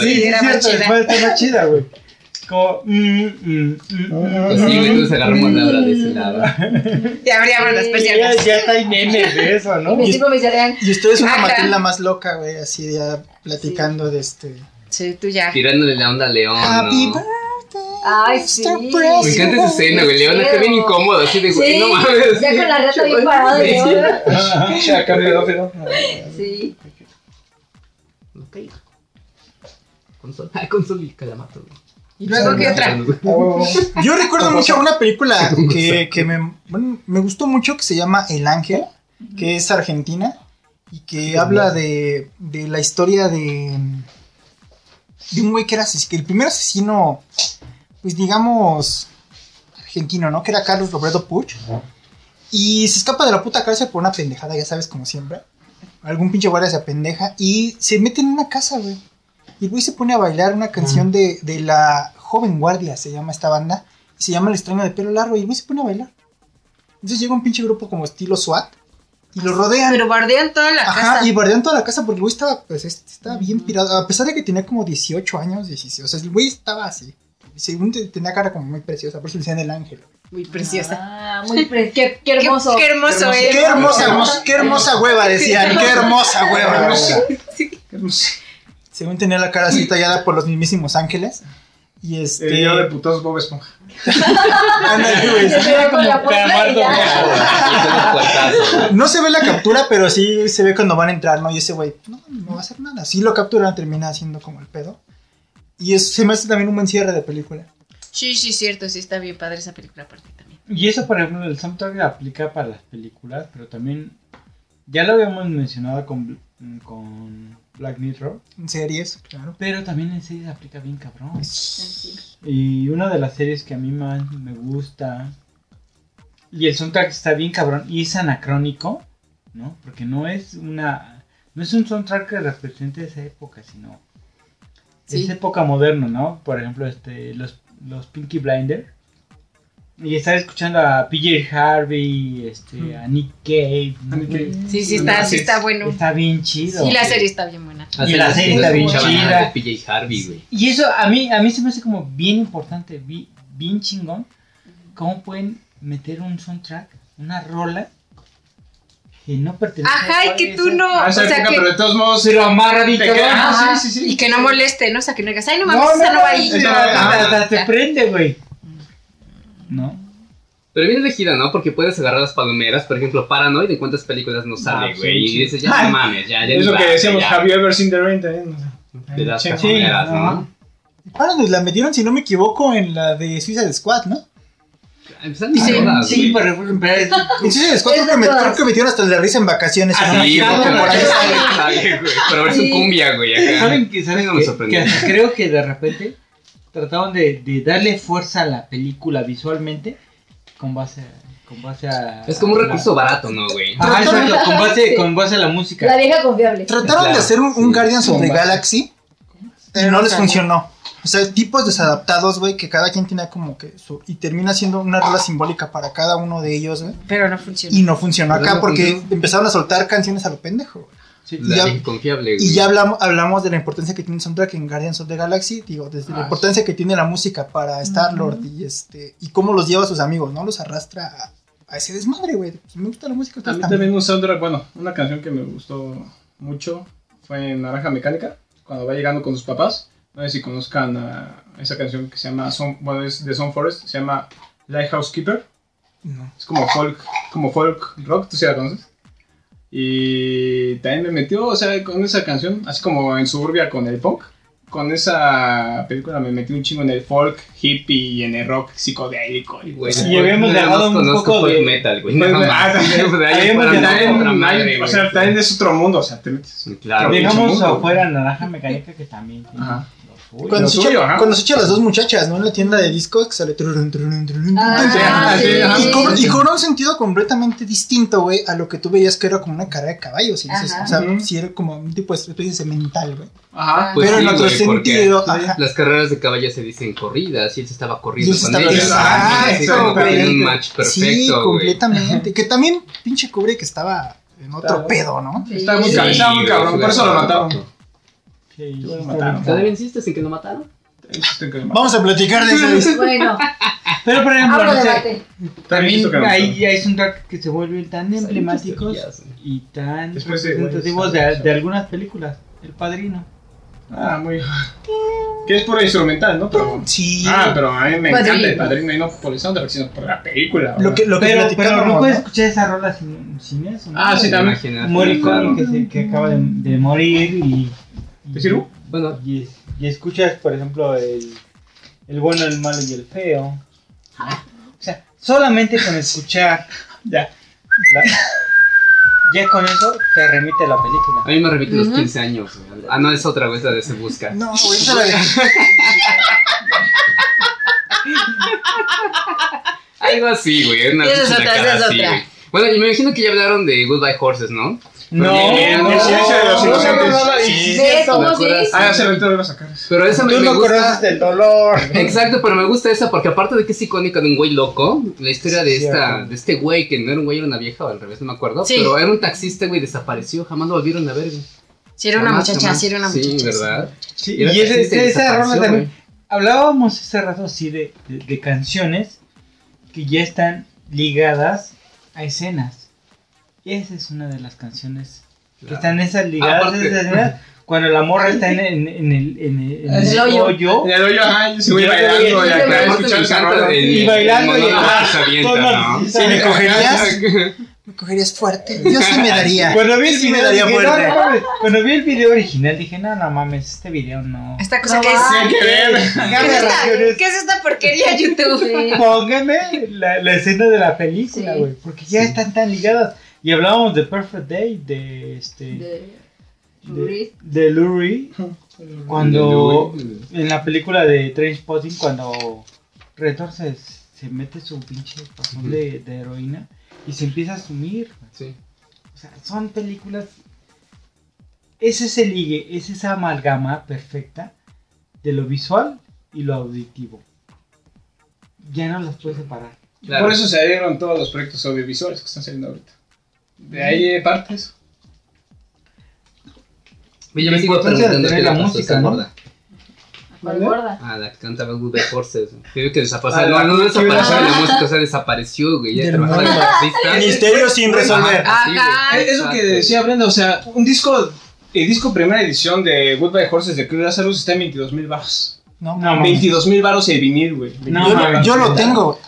Sí, sí. Como. mm, mm, mm, mm, Pues sí, güey, entonces agarramos la hora de ese lado. Ya abríamos las Ya, persianas. ya está hay memes de eso, ¿no? Mis hijos me dirían, Y ustedes una Ajá. Matilda más loca, güey, así ya platicando de este... Sí, tú ya. Tirándole la onda a León, Happy ¿no? Ay, sí. Me encanta esa escena, güey. León está bien incómodo, así de, güey, Sí, no mames. ya con la rata bien parada de Sí. León. Acá pedófilo. Sí. Ok. Consol. Ah, Consol y Calamato, güey. ¿Y luego qué otra? Yo recuerdo mucho una película que, que me, bueno, me gustó mucho que se llama El Ángel, que es argentina y que habla de, de la historia de, de un güey que era que el primer asesino, pues digamos, argentino, ¿no? Que era Carlos Roberto Puch. Y se escapa de la puta cárcel por una pendejada, ya sabes, como siempre. algún pinche guardia se apendeja y se mete en una casa, güey. Y el güey se pone a bailar una canción de, de la joven guardia, se llama esta banda. Y se llama El extraño de pelo largo y el güey se pone a bailar. Entonces llega un pinche grupo como estilo SWAT y lo rodean. Pero bardean toda la Ajá, casa. y bardean toda la casa porque el güey estaba, pues, estaba bien pirado. A pesar de que tenía como 18 años, 16. O sea, el güey estaba así. Según te- tenía cara como muy preciosa, por eso le decían el ángel. Muy preciosa. Ah, muy pre qué, qué hermoso. Qué, qué hermoso es. Qué hermosa, qué hermosa hueva, decían. Qué hermosa hueva. Según tenía la cara así tallada por los mismísimos ángeles. Y este. El video de putos Bob Esponja. Ándale, güey. Se. No se ve la captura, pero sí se ve cuando van a entrar, ¿no? Y ese güey, no, no va a hacer nada. Sí lo capturan, termina haciendo como el pedo. Y se me hace también un buen cierre de película. Sí, sí, cierto. Sí, está bien padre esa película aparte también. Y eso, por ejemplo, el soundtrack aplica para las películas, pero también ya lo habíamos mencionado con, con Black Mirror, En series, claro. pero también en series aplica bien cabrón. Y una de las series que a mí más me gusta y el soundtrack está bien cabrón y es anacrónico, ¿no? Porque no es una no es un soundtrack que represente esa época, sino Sí. es época moderna, ¿no? Por ejemplo, este los los Pinky Blinder y estar escuchando a PJ Harvey, este, a Nick Cave, ¿no? Sí, sí, está, sí, está bueno. Está bien chido. Y la serie está bien buena. Y la serie está bien chida. PJ Harvey, güey. Y eso a mí, a mí se me hace como bien importante, bi- bien chingón. ¿Cómo pueden meter un soundtrack, una rola que no pertenece Ajá, y que tú no. A O esa sea, época, que. pero de todos modos. Pero amarra bien te queda- Ah, sí, sí, sí. Y que no moleste, ¿no? O sea, que no digas, ay, no No, mames, esa no va no, ahí. o sea, hasta- hasta te prende, güey. ¿No? Pero bien elegida, ¿no? Porque puedes agarrar las palomeras, por ejemplo, Paranoid, ¿en cuántas películas no sale, Ah, güey? sí, y sí. dices, ya no mames, ya, ya. Es lo que decíamos, ya. have you ever seen the rain también? De las Sí, sí, ¿no? Paranoid la metieron, si no me equivoco, en la de Suicide Squad, ¿no? Empezaron Sí, todas, Sí, pero, pero es- En Suicide Squad Es creo de que, creo que metieron hasta la risa en vacaciones. Ah, sí, por ahí sale. Pero versión Sí. cumbia, güey, acá. ¿Saben que, saben que- sorprendió. que creo que de repente trataban de, de darle fuerza a la película visualmente con base a, con base a Es como un la- recurso barato, ¿no, güey? Ajá, exacto, con base, Sí. con base a la música. La vieja confiable. Trataron Claro, de hacer un, un sí. Guardians of the. Galaxy y no les funcionó. O sea, tipos desadaptados, güey, que cada quien tiene como que su... Y termina siendo una rola simbólica para cada uno de ellos, güey. Pero no funciona. Y no funcionó Pero acá no porque funcionó. empezaron a soltar canciones a lo pendejo, güey. Sí. La ya- vieja confiable, güey. Y ya hablamos, hablamos de la importancia que tiene el soundtrack en Guardians of the Galaxy, digo, desde la Ah, importancia que tiene la música para Star-Lord y este y cómo los lleva a sus amigos, ¿no? Los arrastra a, a ese desmadre, güey. Pues me gusta la música. A ustedes mí también. también un soundtrack, bueno, una canción que me gustó mucho fue en Naranja Mecánica, cuando va llegando con sus papás. No sé si conozcan a esa canción que se llama, Son- bueno, es de Son Forest, se llama Lighthouse Keeper. No. Es como folk, como folk rock, ¿tú sí la conoces? Y también me metió, o sea, con esa canción, así como en Suburbia con el punk. Con esa película me metí un chingo en el folk, hippie y en el rock psicodélico. Y, Güey, Y habíamos un poco folk de- metal, güey. Pues, No ah, también- o sea, también es otro mundo, o sea, te metes. Claro. Dejamos afuera Naranja Mecánica que también tiene Ajá. Cuando se, suyo, echa, ajá. cuando se echa las dos muchachas, ¿no? En la tienda de discos que sale. trurun, trurun, trurun, Ah, Ah, sí, sí. ajá. Y cobra un sentido completamente distinto, güey, a lo que tú veías que era como una carrera de caballos. Y dices, o sea, si era como un tipo de especie de mental, güey. Ajá. Pues Pero en sí, otro porque sentido. Las carreras de caballos se dicen corridas y él se estaba corriendo se con estaba-. Exacto, güey. tiene un match perfecto, Sí, completamente. Que también pinche cubre que estaba en otro pedo, ¿no? Estaba muy cabrón, por eso lo mataron. Lo está mataron. ¿Todavía insistes en que lo mataron? Existen que lo mataron. Vamos a platicar de eso. Bueno, Pero por ejemplo, no sé, debate. También también hay, mataron. hay soundtrack que se vuelven tan emblemáticos teorías, y tan Después de- representativos de, de algunas películas. El Padrino. Ah, muy. Que es pura instrumental, ¿no? Pero. Sí. Ah, pero a mí me Padrino. encanta el padrino y no por el soundtrack, sino por la película. Lo que, lo que Pero, pero platicábamos, no puedes escuchar esa rola sin, sin eso. ¿no? Ah, sí, también. Imagínate, Morricone claro. que, se- que acaba de, de morir y. ¿Te sirvo? Bueno, Y, y escuchas, por ejemplo, el, el bueno, el malo y el feo. O sea, solamente con escuchar. Ya. la- ya con eso te remite a la película. a mí me remite los Ujú. 15 años. güey. Ah, no, es otra, güey, esa de Se Busca. No, güey, esa la de- Algo así, güey. Una Esa es otra, es así, otra. güey. Bueno, y me imagino que ya hablaron de Goodbye Horses, ¿no? No, no, el silencio de los no, inocentes. Sí. sí, ¿Ves sí, sí? Ah, rato lo a sacar. Pero esa me, Tú me no gusta. conoces el dolor. Exacto, pero me gusta esa porque aparte de que es icónica de un güey loco, la historia de Sí, esta, de este güey que no era un güey, era una vieja o al revés, no me acuerdo, Sí. pero era un taxista, güey, desapareció, jamás lo volvieron a ver. güey. Si era una Jamás, muchacha, jamás. si era una Sí, muchacha. ¿verdad? Sí, Y y ese, esa desapareció, también. güey. Hablábamos hace rato así de, de, de canciones que ya están ligadas a escenas. Y esa es una de las canciones que Claro. están esas ligadas Aparte- esas escenas. Cuando la morra está en, en, en el, en el, en El el hoyo. hoyo. En el hoyo, ajá, yo se voy bailando y acá Y bailando y ah, ¿me cogerías? ¿Me cogerías fuerte? Yo sí me daría. Cuando vi el video, daría dije, no, fuerte. no mames. Cuando vi el video original dije, no, no mames, este video no. Esta cosa No que es. ¿Qué es, esta, ¿Qué es esta porquería YouTube? Póngame la, la escena de la película, Sí. güey, porque ya están tan ligadas. Y hablábamos de Perfect Day, de este. De de, Lurid. de Lou Reed, cuando en la película de Trainspotting, cuando Retor se, se mete su pinche pasón de, de heroína y se empieza a sumir. güey. Sí. O sea, son películas. Es ese ligue, es esa amalgama perfecta de lo visual y lo auditivo. Ya no las puedes separar. Claro. Por eso se dieron todos los proyectos audiovisuales que están saliendo ahorita. De ahí partes. Oye, yo La me sigo preguntando tener qué la música, ¿no? gorda. ¿Cuál gorda? Ah, la que cantaba Good Bad Horses. Creo que desapareció. Ah, no, la- no desapareció Ah. la música, o sea, desapareció, güey. Ya trabajaba de mundo. taxista. Misterio sin resolver. Ajá, sí, güey. Ajá. Es lo que decía Brenda, o sea, un disco, el disco primera edición de Goodbye Horses de Cruz Lazarus está en 22 mil baros. No, No, mames. 22 mil baros el vinil, güey. No, yo, lo- yo tengo.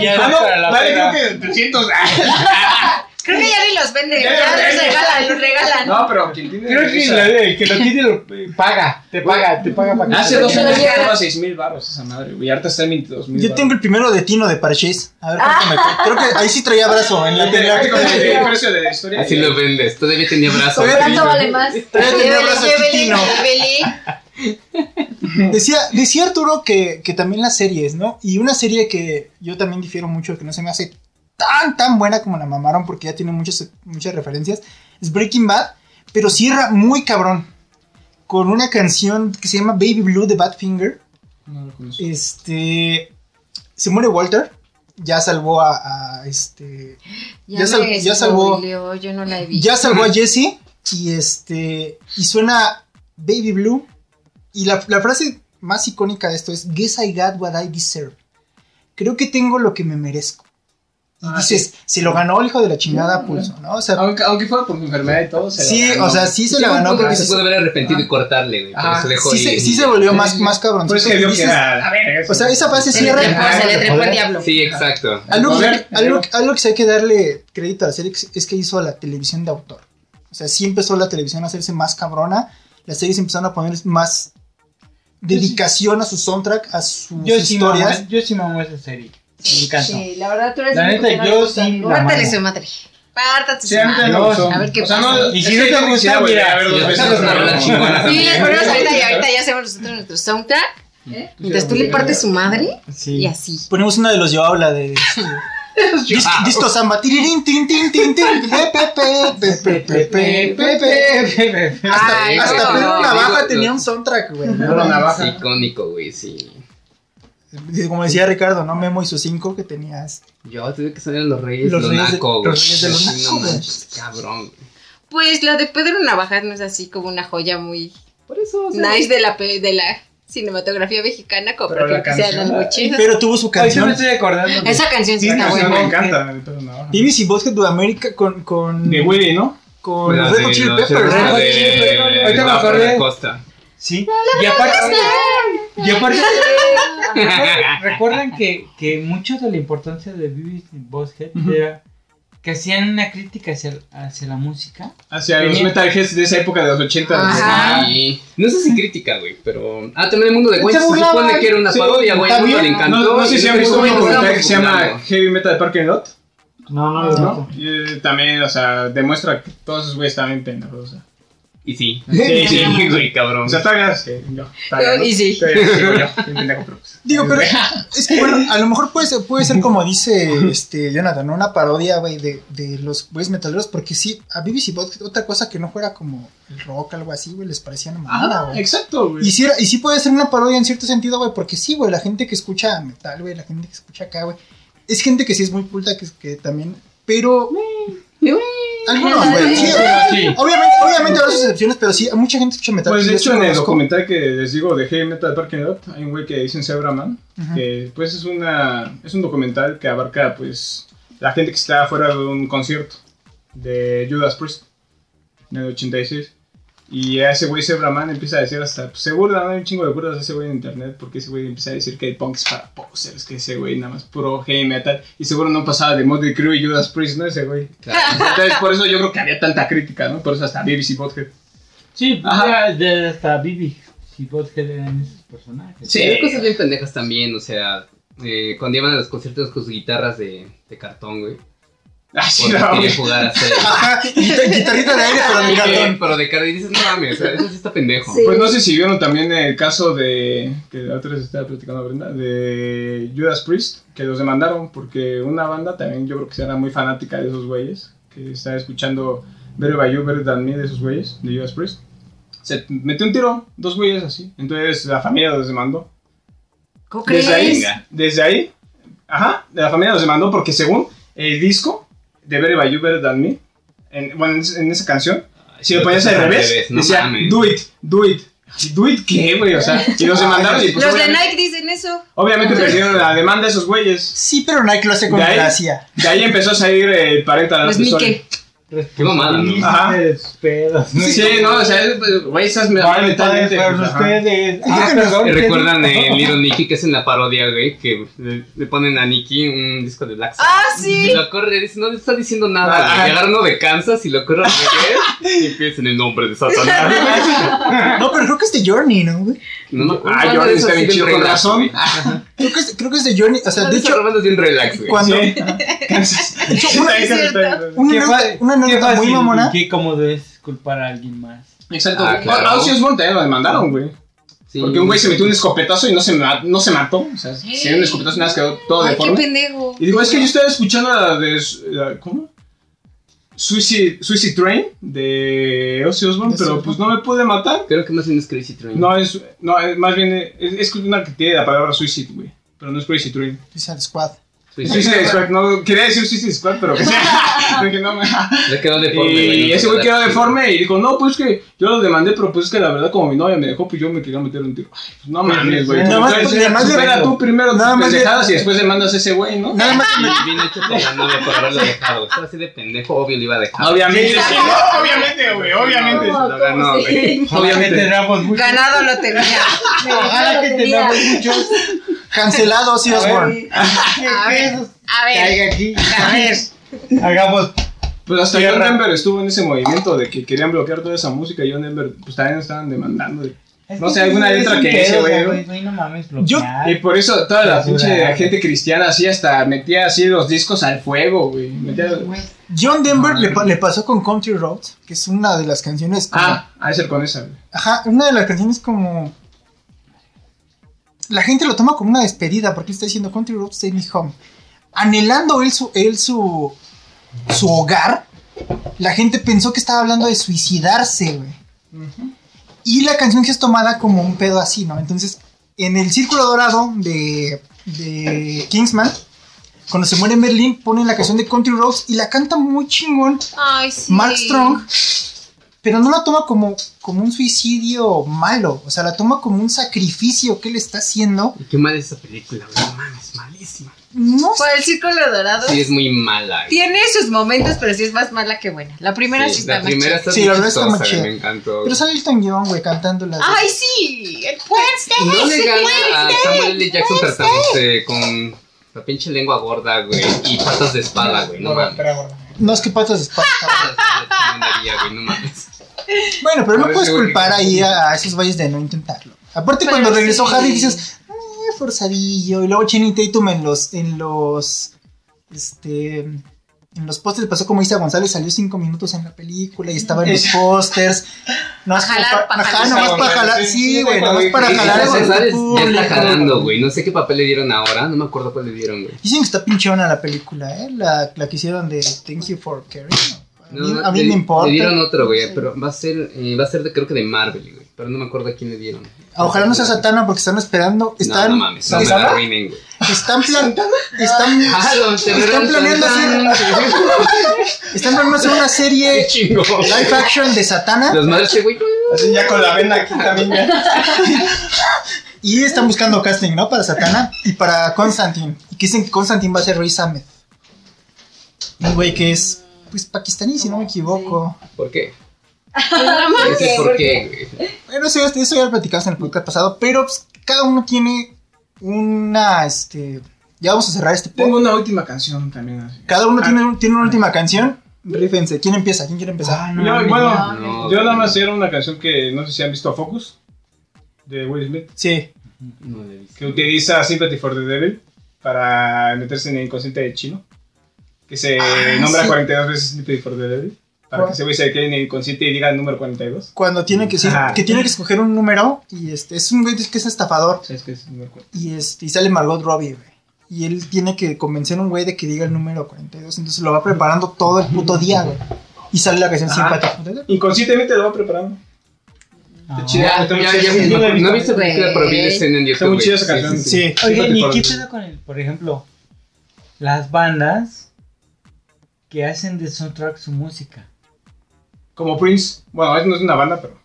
Ya Ah, no, para la vale, peda. creo que 300. Creo que ya ni los venden, Ya ya los regalan, los regalan. No, pero quien tiene. Creo que la- el que lo tiene lo paga, te paga, te paga para que Hace dos años llevo. costaba 6 mil baros esa madre, güey. y Ahorita está en 22 mil. Yo tengo el primero de Tino de Parchís. A ver cuánto me cuesta. Creo que ahí sí traía brazo en la tenía que el precio de la historia. Así lo vendes. Todavía tenía brazo. Todavía ¿Cuánto vale más? Todavía tenía brazo llévele, Tino. llévele. Decía, decía Arturo que, que también las series, ¿no? Y una serie que yo también difiero mucho, que no se me hace tan, tan buena como la mamaron, porque ya tiene muchas, muchas referencias, es Breaking Bad, pero cierra muy cabrón. Con una canción que se llama Baby Blue de Badfinger. No lo conozco. Este. Se muere Walter. Ya salvó a, a, este. Ya sal- me ya salvó- spoileó, Yo no la he visto. Ya salvó a Jesse. Y este. Y suena Baby Blue. Y la, la frase más icónica de esto es: Guess I got what I deserve. Creo que tengo lo que me merezco. Y Ah, dices, se lo ganó el hijo de la chingada a pulso, ¿no? O sea, Aunque, aunque fuera por su enfermedad y todo. se lo sí, ganó. o sea, sí se la ganó Porque porque se se, puede haber arrepentido y cortarle, güey. Eso dejó sí, se, sí se volvió más, más cabrón. Por eso que vio que era. A ver, O sea, esa frase Se cierra. se le trepó el diablo. Sí, exacto. Algo, que- Poder, algo, algo que sí hay que darle crédito a la serie es que hizo la televisión de autor. O sea, sí empezó la televisión a hacerse más cabrona. Las series empezaron a poner más dedicación a su soundtrack, a sus Yo sí, mamá, historias. yo sí mamo esa serie. Me encanta. Sí, la verdad tú eres La neta, yo sí Pártale su madre. Pártate su me madre. A ver qué O sea, pasa. no, Y si no te gusta, mira, a ver dos veces Sí, les ponemos ahorita y ahorita ya hacemos nosotros nuestro soundtrack. Entonces tú le partes su madre Sí. y así. Ponemos una de los yo habla de. Disco samba. Hasta Pedro Navaja tenía un soundtrack, güey. Pedro Navaja. Icónico, güey, sí. Como decía Ricardo, ¿no? Memo y sus cinco que tenías. Yo tuve que salir los Reyes los Reyes de los Cabrón. Pues la de Pedro Navajas no es así como una joya muy. Por eso. Nice de la, de la cinematografía mexicana, como Pero para la canción. Pero tuvo su me canción. estoy acordando. de- Esa canción sí está canción me buena. encanta. Vivis y Bosque de América con. con De Willy, ¿no? con la Red Hot Chili los Peppers. Red Red Hot Hot de- Chili Peppers. Ahorita me acordé. Sí. Y aparte. Y aparte. Recuerdan que, que mucho de la importancia de Beavis y Boshead era que hacían una crítica hacia, hacia la música. Hacia los metalheads de esa época de los 80. Ajá. Sí. No sé si crítica, güey, pero. Ah, también el mundo de Gwen se supone que era una Sí, parodia, güey. También. le encantó. No, no sé si han visto un mundo documental que se llama. Heavy Metal de Parking Lot. No, no, ¿no? Y, eh, también, o sea, demuestra que todos esos güeyes estaban bien pendejos. o sea. Y sí. Sí, sí. güey, cabrón. O sea, todavía sí, yo. todavía, ¿no? Y sí. Todavía sigo yo, bien pendejo, pero pues, Digo, pero es que bueno, a lo mejor puede ser, puede ser como dice este Jonathan, ¿no? una parodia, güey, de, de los güeyes metaleros, porque sí, a BBC Podcast, otra cosa que no fuera como el rock, algo así, güey, les parecía una mamada, Ah, güey. exacto, güey. Sí, y sí puede ser una parodia en cierto sentido, güey, porque sí, güey, la gente que escucha metal, güey, la gente que escucha acá, güey, es gente que sí es muy culta, que, que también, pero... Algunos, güey, sí, Sí. Obviamente, obviamente habrá sus excepciones, pero sí, mucha gente escucha metal. Pues de hecho en el documental que les digo de Heavy Metal Parking Lot hay un güey que dicen Zebraman Ujú. que pues es una es un documental que abarca pues la gente que está fuera de un concierto de Judas Priest en el 86 y a ese güey Zebraman empieza a decir hasta pues, se burla ¿no? hay un chingo de burlas de ese güey en internet porque ese güey empieza a decir que el punk es para posers que ese güey nada más puro heavy metal y seguro no pasaba de Motley Crue y Judas Priest no ese güey entonces por eso yo creo que había tanta crítica no por eso hasta BBC Podcast Sí, Ajá. ya de hasta Bibi. Si Bothead eran esos personajes. Sí, hay cosas bien pendejas también, o sea, eh, cuando iban a los conciertos con sus guitarras de, de cartón, güey. Ah, sí, no, quería jugar a hacer. Ajá, guita- guitarrita de aire, pero de cartón. Pero de cartón. Y dices, no mames, eso sí está pendejo. Sí. Pues no sé si vieron también el caso de. que la otra vez estaba platicando Brenda, de Judas Priest, que los demandaron porque una banda también yo creo que era muy fanática de esos güeyes, que estaba escuchando Better By You, Better Than Me de esos güeyes, de Judas Priest. Se metió un tiro, dos güeyes así. Entonces la familia los demandó. ¿Cómo Desde ahí, crees? desde ahí, ajá, de la familia los demandó porque según el disco de Better By You, Better Than Me, en, bueno, en, en esa canción, si lo ponías al revés, revés, no decía, mames. do it, do it. ¿Do it qué, güey? O sea, y los demandaron y pues Los de Nike dicen eso. obviamente perdieron la demanda de esos güeyes. Sí, pero Nike lo hace con De ahí- gracia. De ahí empezó a salir el parental advisory. Qué mamada, ¿no? Ajá. Pedos. Sí, no, o sea, güey, esas me Vale, mentalmente. pues, ustedes. Ah, perdón. ¿Y ¿qué recuerdan eh, Little Nicky, que es en la parodia, güey? Que le, le ponen a Nicky un disco de Black Sabbath. Ah, sí. Y lo corre, dice, no le está diciendo nada, Ah. Y uno de Kansas y lo corre al revés y empieza en el nombre de Satanás. No, pero creo que es de Journey, ¿no, güey? No, no, Ah, no, eso está bien chido, con razón. Creo que es, creo que es de Journey. O sea, No, de esa hecho, romance es bien relax, güey. cuando. Sí. Kansas. De hecho, Sí, una, Qué anécdota, qué muy mamona. Qué cómodo es culpar a alguien más. Exacto. Ah, claro. A Ozzy Osbourne también lo demandaron, güey. Sí. Porque un güey se metió un escopetazo y no se, no se mató. O sea, se dio un escopetazo y nada más quedó todo Ay, qué deforme. pendejo. Y digo, es que yo estaba escuchando la de. la- ¿Cómo? Suicide, Suicide Train de Ozzy Osbourne, pero pues no me pude matar. Creo que más bien es Crazy Train. No, es, no, es más bien es, es una que tiene la palabra Suicide, güey. Pero no es Crazy Train. Suicide Squad. Sí, sí. Suicide Squad, no, quería decir Suicide Squad, pero que sea. Porque no me. Le quedó deforme, güey. Y ese se güey quedó deforme y dijo, no, pues que yo lo demandé, pero pues es que la verdad como mi novia me dejó, pues yo me quería meter un tiro. Ay, pues no mames, güey. Nada más- supera tú primero nada más pendejadas y después demandas a ese güey, ¿no? Nada más bien hecho por la novia por haberlo dejado. Estaba así de pendejo, obvio le iba a dejar. Obviamente, sí, no, obviamente, güey, obviamente. No, lo ganó, ¿cómo güey. Obviamente. tengamos muchos. Ganado lo tenía. Ojalá que tengamos muchos. Cancelado Ozzy Osbourne. A ver, a ver, Caiga aquí. a ver. Hagamos. Pues hasta. John Denver estuvo en ese movimiento de que querían bloquear toda esa música y John Denver pues también estaban demandando. de- No sé, alguna letra que ese, güey. No mames, Yo- bloquear. Y por eso toda la pinche gente cristiana así hasta metía así los discos al fuego, güey. John Denver le, pa- le pasó con Country Roads, que es una de las canciones. Como, Ah, a ser con esa, güey. Ajá, una de las canciones como. La gente lo toma como una despedida porque está diciendo Country Roads Take Me Home. Anhelando él su, él su, su hogar, la gente pensó que estaba hablando de suicidarse, güey. Y la canción que es tomada como un pedo así, ¿no? Entonces, en el círculo dorado de, de Kingsman, cuando se muere Merlin, ponen la canción de Country Roads y la canta muy chingón Ay, sí. Mark Strong, pero no la toma como, como un suicidio malo, o sea, la toma como un sacrificio que él está haciendo. Y Qué mala es esa película, güey. No mames, malísima. No Por el círculo dorado. Sí, es muy mala. güey. Tiene sus momentos, pero sí es más mala que buena. La primera sí, Sí, está la más primera está Sí, muy la verdad está muy chida. me encantó. Pero sale Elton John, güey, cantando las. Ay, sí. El Wednesday. No le gana a Samuel L. Jackson tratándose con la pinche lengua gorda, güey, y patas de espada, güey, no mames. No es que patas de espada. Patas de chingonería, güey, no mames. Bueno, pero no puedes culpar ahí a, esos güeyes de no intentarlo. Aparte, Pero cuando regresó sí. Harry, dices, "Eh, forzadillo. Y luego Channing Tatum en los. En los este. En los pósters pasó como Isa González, salió cinco minutos en la película y estaba en los pósters. No Pa' jalar, pa' Ajá, jalar. nomás para jalar. Sí, güey, nomás para jalar. González ya está jalando, güey. No sé qué papel le dieron ahora. No me acuerdo cuál le dieron, güey. Dicen que está pinchona la película, ¿eh? La, la que hicieron de Thank You for Caring. A mí, No, a mí le- me importa. Le dieron otro, güey. Pero va a ser, eh, va a ser de, creo que de Marvel, güey. Pero no me acuerdo a quién le dieron. Ojalá no sea Satana porque están esperando. Están, no, no mames. No me están, la arruinen, güey. están, plan- están, Ah, no, están planeando hacer, están planeando hacer una serie Chingo. live action de Satana Los madres güey. Así ya con la vena aquí también ya. y están buscando casting, ¿no? Para Satana y para Constantine. Y que dicen que Constantine va a ser Riz Ahmed. Un güey que es, pues, pakistaní, si no me equivoco. ¿Por qué? Pues Ese es por qué, güey. Bueno, eso, eso ya lo platicamos en el podcast pasado, pero pues, cada uno tiene una, este... Ya vamos a cerrar este podcast. Tengo una última canción también. Así. Cada uno tiene, un- tiene una última canción. Rífense. ¿Quién empieza? ¿Quién quiere empezar? Yo, bueno, no, yo nada más era una canción que no sé si han visto Focus de Will Smith, Sí. No que utiliza Sympathy for the Devil para meterse en el inconsciente de chino, que se Ah, nombra sí. 42 veces Sympathy for the Devil, para que ese güey se quede en el inconsciente y diga el número 42. Cuando tiene que, sí, Ajá. que tiene que escoger un número y este es un güey que es estafador ¿Sabes qué es el número 42? y este y sale Margot Robbie, güey. Y él tiene que convencer a un güey de que diga el número 42, entonces lo va preparando todo el puto día, güey. Y sale la canción Devil. Inconscientemente lo va preparando. Ah. Está chida, está no, la he visto. película, pero vi la escena en Está YouTube. muy chida esa canción. Sí. Oye, ¿y qué pedo con el, por ejemplo, las bandas que hacen de soundtrack su música? Como Prince, bueno, no es una banda, pero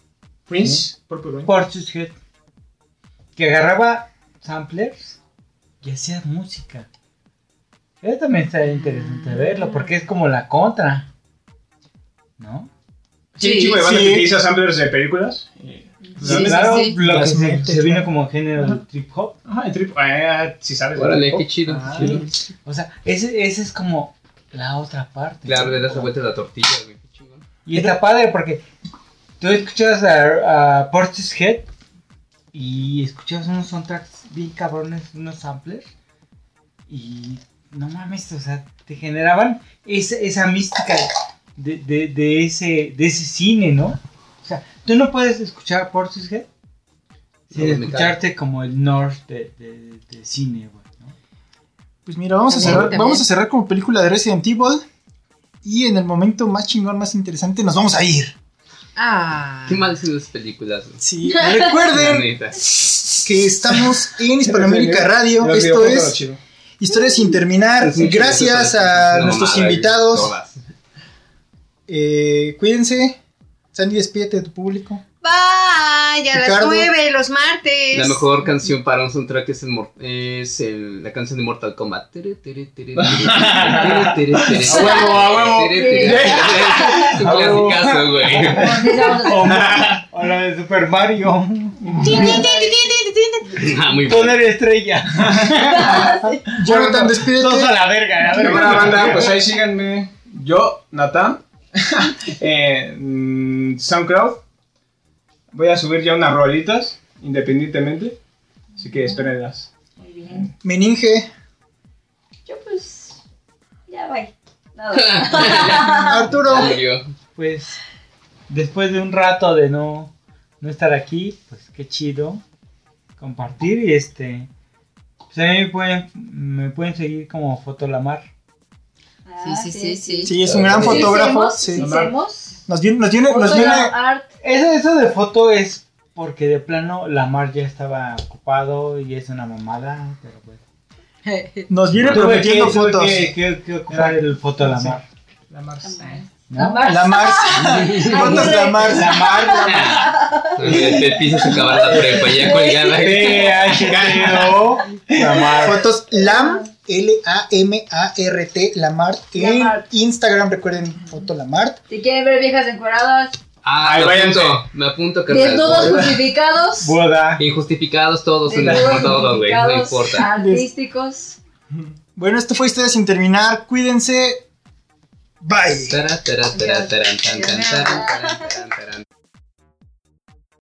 Prince, Purple Rain. Portishead, que agarraba samplers y hacía música. Eso también está interesante verlo, porque es como la contra. ¿No? Sí, de banda sí. que utiliza samplers de películas. Sí, claro, sí, sí. lo que se, se vino como género Ajá. del trip hop. Ajá, el trip, eh, si sabes. Órale, qué chido. Ah, chido. O sea, ese, ese es como la otra parte. Claro, le das la vuelta a la tortilla, güey. Y está padre porque tú escuchas a, a Portishead y escuchas unos soundtracks bien cabrones, unos samplers y no mames, o sea, te generaban esa, esa mística de, de, de ese, de ese cine, ¿no? O sea, tú no puedes escuchar Portishead sin No, escucharte como el North de, de, de cine, güey. Pues mira, vamos a cerrar, también. vamos a cerrar como película de Resident Evil. Y en el momento más chingón, más interesante, nos vamos a ir. Ah. Qué mal son las películas. Sí, recuerden que estamos en Hispanoamérica Radio. Esto es. Historias sin terminar. Gracias a nuestros güey. invitados. Eh, cuídense. Sandy, despídete de tu público. Bye, a las Ricardo. 9 los martes. La mejor canción para un soundtrack es, el, es el- la canción de Mortal Kombat. Tere, tere, tere, tere, tere, tere, tere. A huevo, a huevo. A huevo. O, la de Super Mario. Ah, muy bueno. la estrella. Jonathan, despídete. Todos a la verga, a la verga. Cámara banda, pues ahí síganme. Yo, Natán, en SoundCloud. Voy a subir ya unas rolitas, independientemente. Así que espérenlas. Muy bien. Meninge. Yo pues. Ya voy. Nada. Arturo. Murió. Pues después de un rato de no, no estar aquí, pues qué chido compartir y este. Pues a mí me pueden, me pueden seguir como Fotolamar. Ah, Sí, sí, sí, sí. Sí, es un gran Sí, fotógrafo. Sí. Nos viene, nos viene, nos Foto, viene. Eso, eso de foto es porque de plano Lamar ya estaba ocupado y es una mamada, pero pues. Nos viene Tuve prometiendo que, tuve fotos. que, que- que ocupar el Fotolamar. La Mars. ¿no? La Mars. Fotos la Mars. Lamar, Te, te empiezas a acabar la prepa ya colgada. P-H-T-O, Lamar. Fotos LAM, L-A-M-A-R-T, Lamart. En Lamart. Instagram, recuerden, foto Lamart. Si quieren ver viejas encueradas, Ah, Ay, me váyanse. apunto, me apunto, carnal. desnudos justificados, Boda. Injustificados todos, desnudos todos, güey, no importa. artísticos. Bueno, esto fue Historia sin terminar. Cuídense. Bye. Tara, tara, tara, taran, tan, tan, taran, taran, taran.